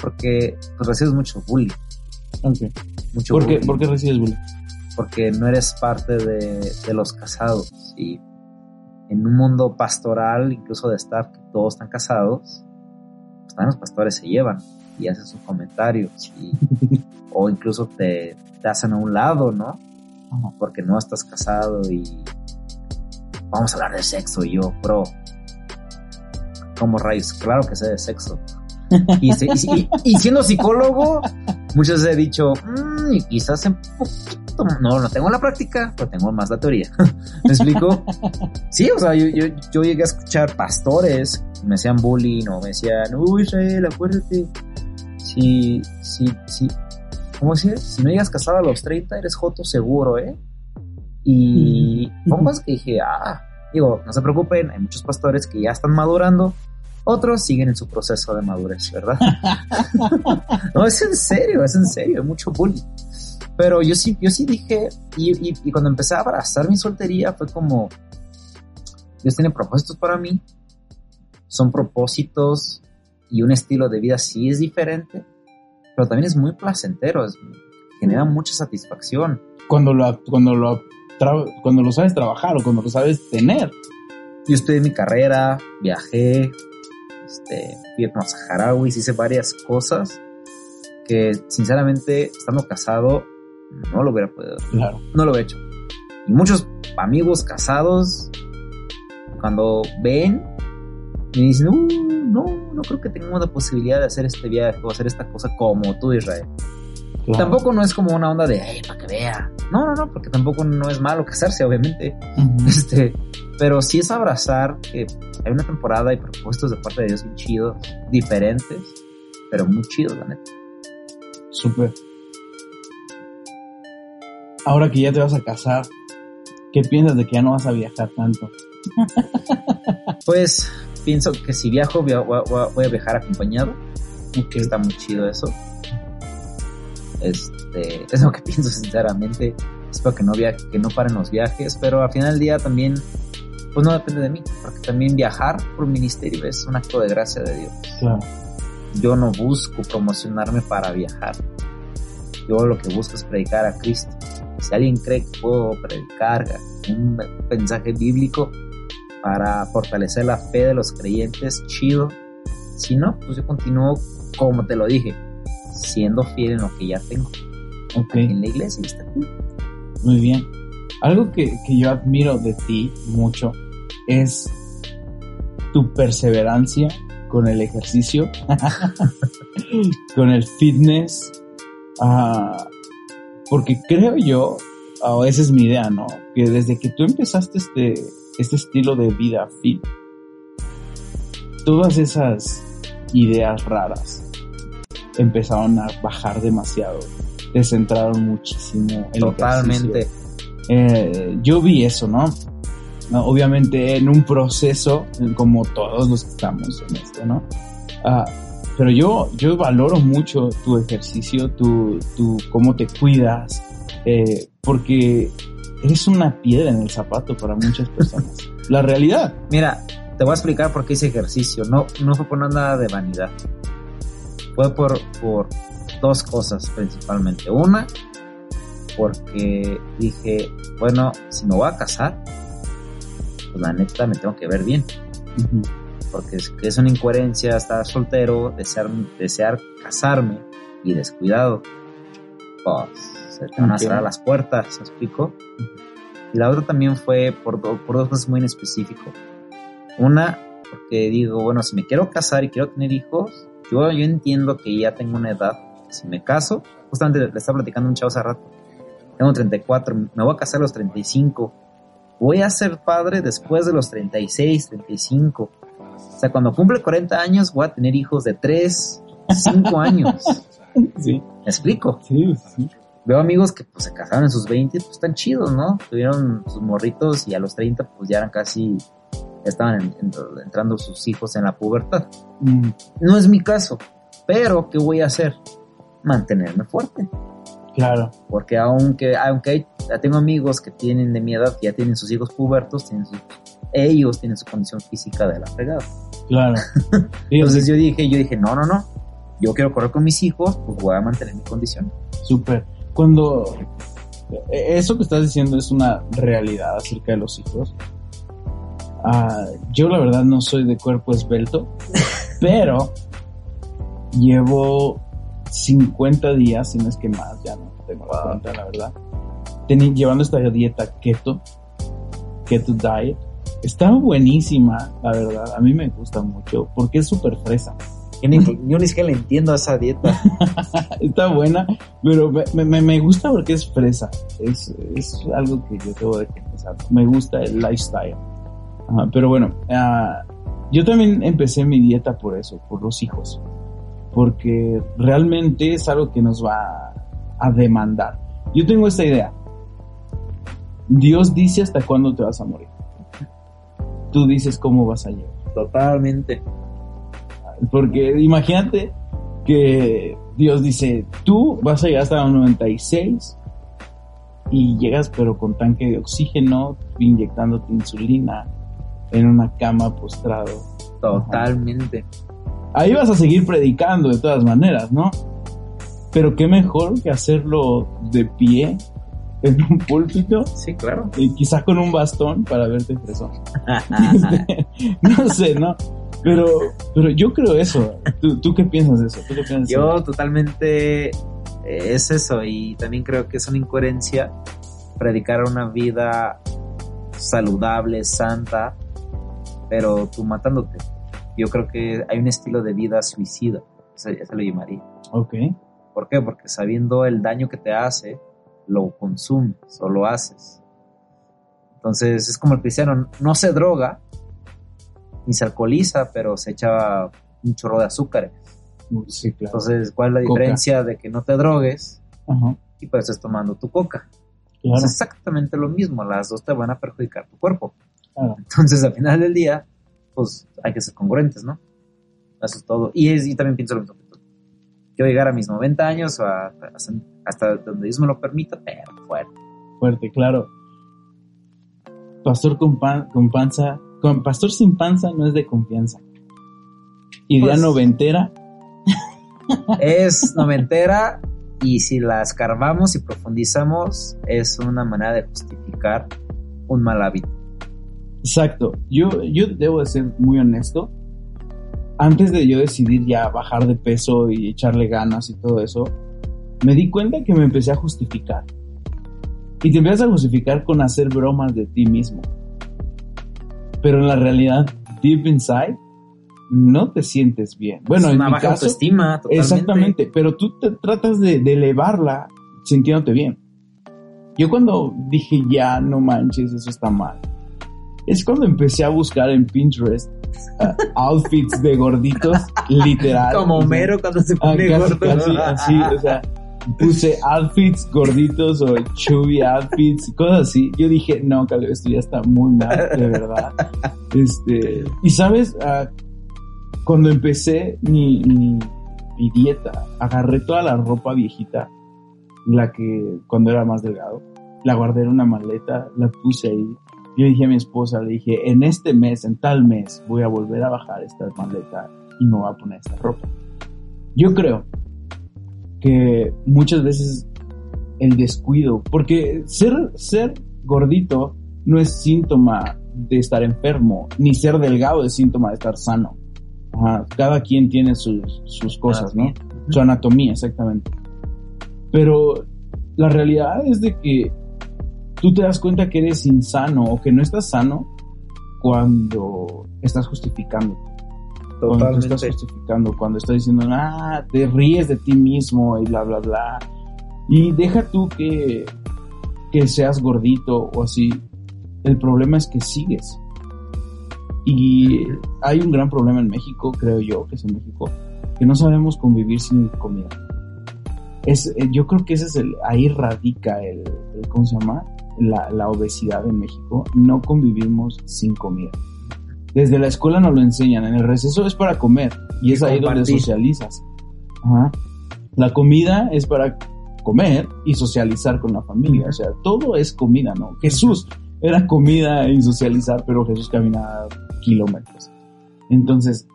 porque pues, recibes mucho bullying. Mucho ¿Por qué. ¿Por qué recibes bullying? porque no eres parte de, de los casados. Y en un mundo pastoral, incluso de staff, que todos están casados, pues también los pastores se llevan y hacen sus comentarios y, o incluso te, te hacen a un lado, ¿no? Porque no estás casado y vamos a hablar de sexo y yo, bro, como rayos, claro que sé de sexo. Y, se- y- y- y siendo psicólogo, muchas veces he dicho, "Mm, y quizás en poquito, no, no tengo la práctica, pero tengo más la teoría. ¿Me explico? Sí, o sea, yo, yo, yo llegué a escuchar pastores me hacían bullying o me decían, uy, Israel, acuérdate, si, si, si, ¿cómo decir? Si no llegas casado a los 30, eres joto seguro, ¿eh? Y Mm. compas que dije, ah, digo, no se preocupen, hay muchos pastores que ya están madurando Otros siguen en su proceso de madurez, ¿verdad? no, es en serio, es en serio, hay mucho bullying. Pero yo sí, yo sí dije, y, y, cuando empecé a abrazar mi soltería fue como, Dios tiene propósitos para mí, son propósitos y un estilo de vida sí es diferente, pero también es muy placentero, genera mucha satisfacción. Cuando lo, cuando lo, cuando lo sabes trabajar o cuando lo sabes tener. Yo estudié mi carrera, viajé, este, fui a saharauis, hice varias cosas que sinceramente estando casado no lo hubiera podido. Claro. No lo he hecho. Y muchos amigos casados, cuando ven, me dicen, uh, no, no creo que tengamos la posibilidad de hacer este viaje o hacer esta cosa como tú, Israel. Tampoco no es como una onda de, hey, para que vea. No, no, no, porque tampoco no es malo casarse, obviamente. Este, pero sí es abrazar que hay una temporada y propuestos de parte de Dios muy chidos, diferentes, pero muy chidos, la neta. Súper. Ahora que ya te vas a casar, ¿qué piensas de que ya no vas a viajar tanto? pues pienso que si viajo voy a, viajar acompañado. Que está muy chido eso. Este, es lo que pienso sinceramente. Espero que no viaje, que no paren los viajes, pero al final del día también, pues no depende de mí, porque también viajar por ministerio es un acto de gracia de Dios. Claro. Yo no busco promocionarme para viajar. Yo lo que busco es predicar a Cristo. Si alguien cree que puedo predicar un mensaje bíblico para fortalecer la fe de los creyentes, chido. Si no, pues yo continúo como te lo dije, siendo fiel en lo que ya tengo. En la iglesia está Muy bien. Algo que, que yo admiro de ti mucho es tu perseverancia con el ejercicio, con el fitness, uh, porque creo yo, o esa es mi idea, ¿no? Que desde que tú empezaste este, este estilo de vida fit, todas esas ideas raras empezaron a bajar demasiado, te centraron muchísimo en Totalmente. Eh, yo vi eso, ¿no? Obviamente en un proceso, como todos los que estamos en esto, ¿no? Ah, pero yo, yo valoro mucho tu ejercicio, tu, tu cómo te cuidas, eh, porque eres una piedra en el zapato para muchas personas. La realidad. Mira, te voy a explicar por qué hice ejercicio. No, no fue por nada de vanidad. Fue por, por dos cosas principalmente. Una, porque dije, bueno, si me voy a casar, pues la neta me tengo que ver bien porque es, es una incoherencia estar soltero, desear, desear casarme y descuidado. Pues se te van a cerrar las puertas, ¿se explico? Y la otra también fue por, por dos cosas muy en específico. Una, porque digo, bueno, si me quiero casar y quiero tener hijos, yo, yo entiendo que ya tengo una edad. Si me caso, justamente le estaba platicando un chavo hace rato, tengo 34, me voy a casar a los 35. Voy a ser padre después de los 36, 35. O sea, cuando cumple 40 años voy a tener hijos de 3, 5 años. Sí. ¿Me explico? Sí, sí. Veo amigos que pues, se casaron en sus 20, pues están chidos, ¿no? Tuvieron sus morritos y a los 30 pues ya eran casi, ya estaban entrando sus hijos en la pubertad. Mm. No es mi caso, pero ¿qué voy a hacer? Mantenerme fuerte. Claro. Porque aunque, aunque tengo amigos que tienen de mi edad, que ya tienen sus hijos pubertos, tienen sus ellos tienen su condición física de la fregada. Claro. Entonces yo dije, yo dije, no, no, no, yo quiero correr con mis hijos, pues voy a mantener mi condición. Súper. Cuando e, eso que estás diciendo es una realidad acerca de los hijos. Ah, yo la verdad no soy de cuerpo esbelto, pero llevo 50 días, si no es que más, ya no tengo la cuenta, la verdad, llevando esta dieta keto, keto diet, Está buenísima, la verdad. A mí me gusta mucho porque es súper fresa. Yo ni, siquiera le entiendo a esa dieta. Está buena, pero me, gusta porque es fresa. Es, algo que yo tengo de confesar. Me gusta el lifestyle. pero bueno, ah, yo también empecé mi dieta por eso, por los hijos. Porque realmente es algo que nos va a demandar. Yo tengo esta idea. Dios dice hasta cuándo te vas a morir tú dices cómo vas a llegar. Totalmente. Porque imagínate que Dios dice, tú vas a llegar hasta los 96 y llegas pero con tanque de oxígeno, inyectándote insulina en una cama postrado. Totalmente. Ahí vas a seguir predicando de todas maneras, ¿no? Pero qué mejor que hacerlo de pie en un púlpito. Sí, claro. Y quizás con un bastón para verte fresón. no sé, ¿no? Pero, pero yo creo eso. ¿Tú, qué piensas de eso? yo totalmente eh, es eso y también creo que es una incoherencia predicar una vida saludable, santa, pero tú matándote. Yo creo que hay un estilo de vida suicida, se, se lo llamaría. Ok. ¿Por qué? Porque sabiendo el daño que te hace, lo consumes o lo haces. Entonces es como el cristiano, no se droga ni se alcoholiza, pero se echa un chorro de azúcares. Sí, claro. Entonces, ¿cuál es la diferencia de que no te drogues y pues estés tomando tu coca? Es exactamente lo mismo, las dos te van a perjudicar tu cuerpo. Entonces, al final del día, pues hay que ser congruentes, ¿no? Eso es todo. Y, es, y también pienso lo mismo Quiero llegar a mis 90 años o hasta donde Dios me lo permita, pero fuerte. Fuerte, claro. Pastor con, con panza, con pastor sin panza no es de confianza. Idea pues, noventera. Es noventera y si la escarbamos y profundizamos es una manera de justificar un mal hábito. Exacto. Yo, yo debo de ser muy honesto antes de yo decidir ya bajar de peso y echarle ganas y todo eso, me di cuenta que me empecé a justificar. Y te empiezas a justificar con hacer bromas de ti mismo. Pero en la realidad, deep inside, no te sientes bien. Bueno, en mi caso, autoestima, totalmente. Exactamente, pero tú te tratas de, de elevarla sintiéndote bien. Yo cuando dije ya, no manches, eso está mal, es cuando empecé a buscar en Pinterest outfits de gorditos, literal. Como Homero cuando se pone ah, gordo. así, o sea, puse outfits gorditos o chubby outfits, cosas así. Yo dije, no, Caleb, esto ya está muy mal, de verdad. Este, y sabes, ah, cuando empecé mi, mi, dieta, agarré toda la ropa viejita, la que cuando era más delgado, la guardé en una maleta, la puse ahí yo dije a mi esposa, le dije, en este mes, en tal mes, voy a volver a bajar esta maleta y me voy a poner esta ropa. Yo creo que muchas veces el descuido, porque ser, ser gordito no es síntoma de estar enfermo, ni ser delgado es síntoma de estar sano. cada quien tiene sus, sus cosas, ¿no? Su anatomía, exactamente. Pero la realidad es de que tú te das cuenta que eres insano o que no estás sano cuando estás justificando. Cuando estás justificando, cuando estás diciendo, ah, te ríes de ti mismo y bla, bla, bla. Y deja tú que, que seas gordito o así. El problema es que sigues. Y hay un gran problema en México, creo yo, que es en México, que no sabemos convivir sin comida. Es, eh, yo creo que ese es el, ahí radica el, el ¿cómo se llama? la, obesidad en México, no convivimos sin comida. Desde la escuela nos lo enseñan, en el receso es para comer y es ahí donde socializas. La comida es para comer y socializar con la familia, o sea, todo es comida, ¿no? Jesús era comida y socializar, pero Jesús caminaba kilómetros. Entonces,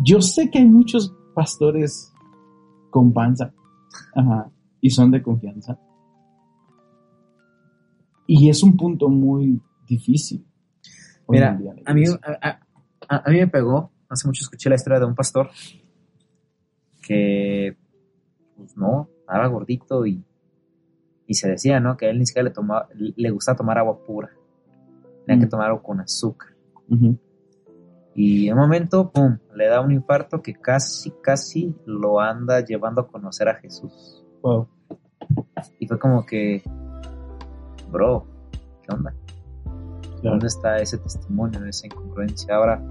yo sé que hay muchos pastores con panza, y son de confianza, y es un punto muy difícil. Mira, a mí, a, mí me pegó, hace mucho escuché la historia de un pastor que, pues no, estaba gordito y, y se decía, ¿no? Que a él ni siquiera le, tomaba, le gustaba tomar agua pura. Tenía que mm. tomar agua con azúcar. Y en un momento, pum, le da un infarto que casi, casi lo anda llevando a conocer a Jesús. Wow. Y fue como que, bro, ¿qué onda? ¿Dónde está ese testimonio, esa incongruencia? Ahora,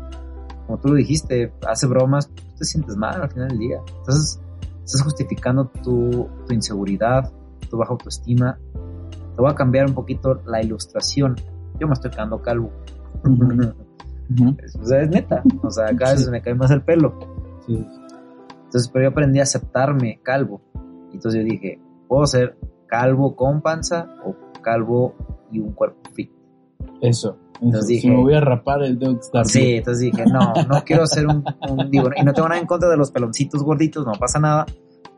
como tú lo dijiste, hace bromas, tú te sientes mal al final del día. Entonces, estás justificando tu, tu inseguridad, tu baja autoestima. Te voy a cambiar un poquito la ilustración. Yo me estoy quedando calvo. O sea, es neta. O sea, cada vez Sí. me cae más el pelo. Sí. Entonces, pero yo aprendí a aceptarme calvo. Entonces yo dije, puedo ser calvo con panza o calvo y un cuerpo. Eso. Entonces Si dije- me voy a rapar, estar Sí, entonces dije, no, no quiero ser un, un- y no tengo nada en contra de los peloncitos gorditos, no pasa nada,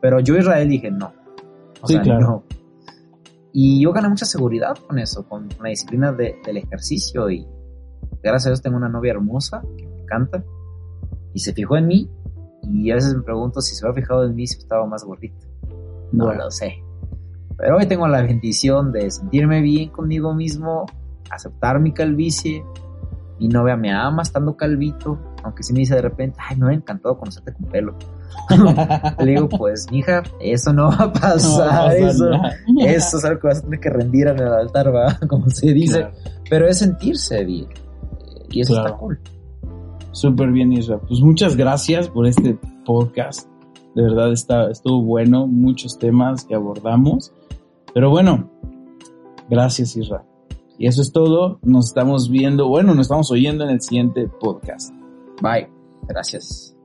pero yo Israel dije, no. O Sí, sea, claro. no. Y yo gané mucha seguridad con eso, con la disciplina de- del ejercicio y gracias a Dios tengo una novia hermosa que me encanta y se fijó en mí y a veces me pregunto si se hubiera fijado en mí si estaba más gordito. No Bueno. lo sé. Pero hoy tengo la bendición de sentirme bien conmigo mismo, aceptar mi calvicie. Mi novia me ama estando calvito, aunque sí me dice de repente, ay, me hubiera encantado conocerte con pelo. Le digo, pues, mija, eso no va a No pasar, va a pasar eso, es algo que vas a tener que rendir en el altar, va, como se dice. Claro. Pero es sentirse bien. Eh, Y eso Claro. está cool. Súper bien, Isra. Pues muchas gracias por este podcast. De verdad está, estuvo bueno, muchos temas que abordamos. Pero bueno, gracias, Isra. Y eso es todo. Nos estamos viendo, bueno, nos estamos oyendo en el siguiente podcast. Bye. Gracias.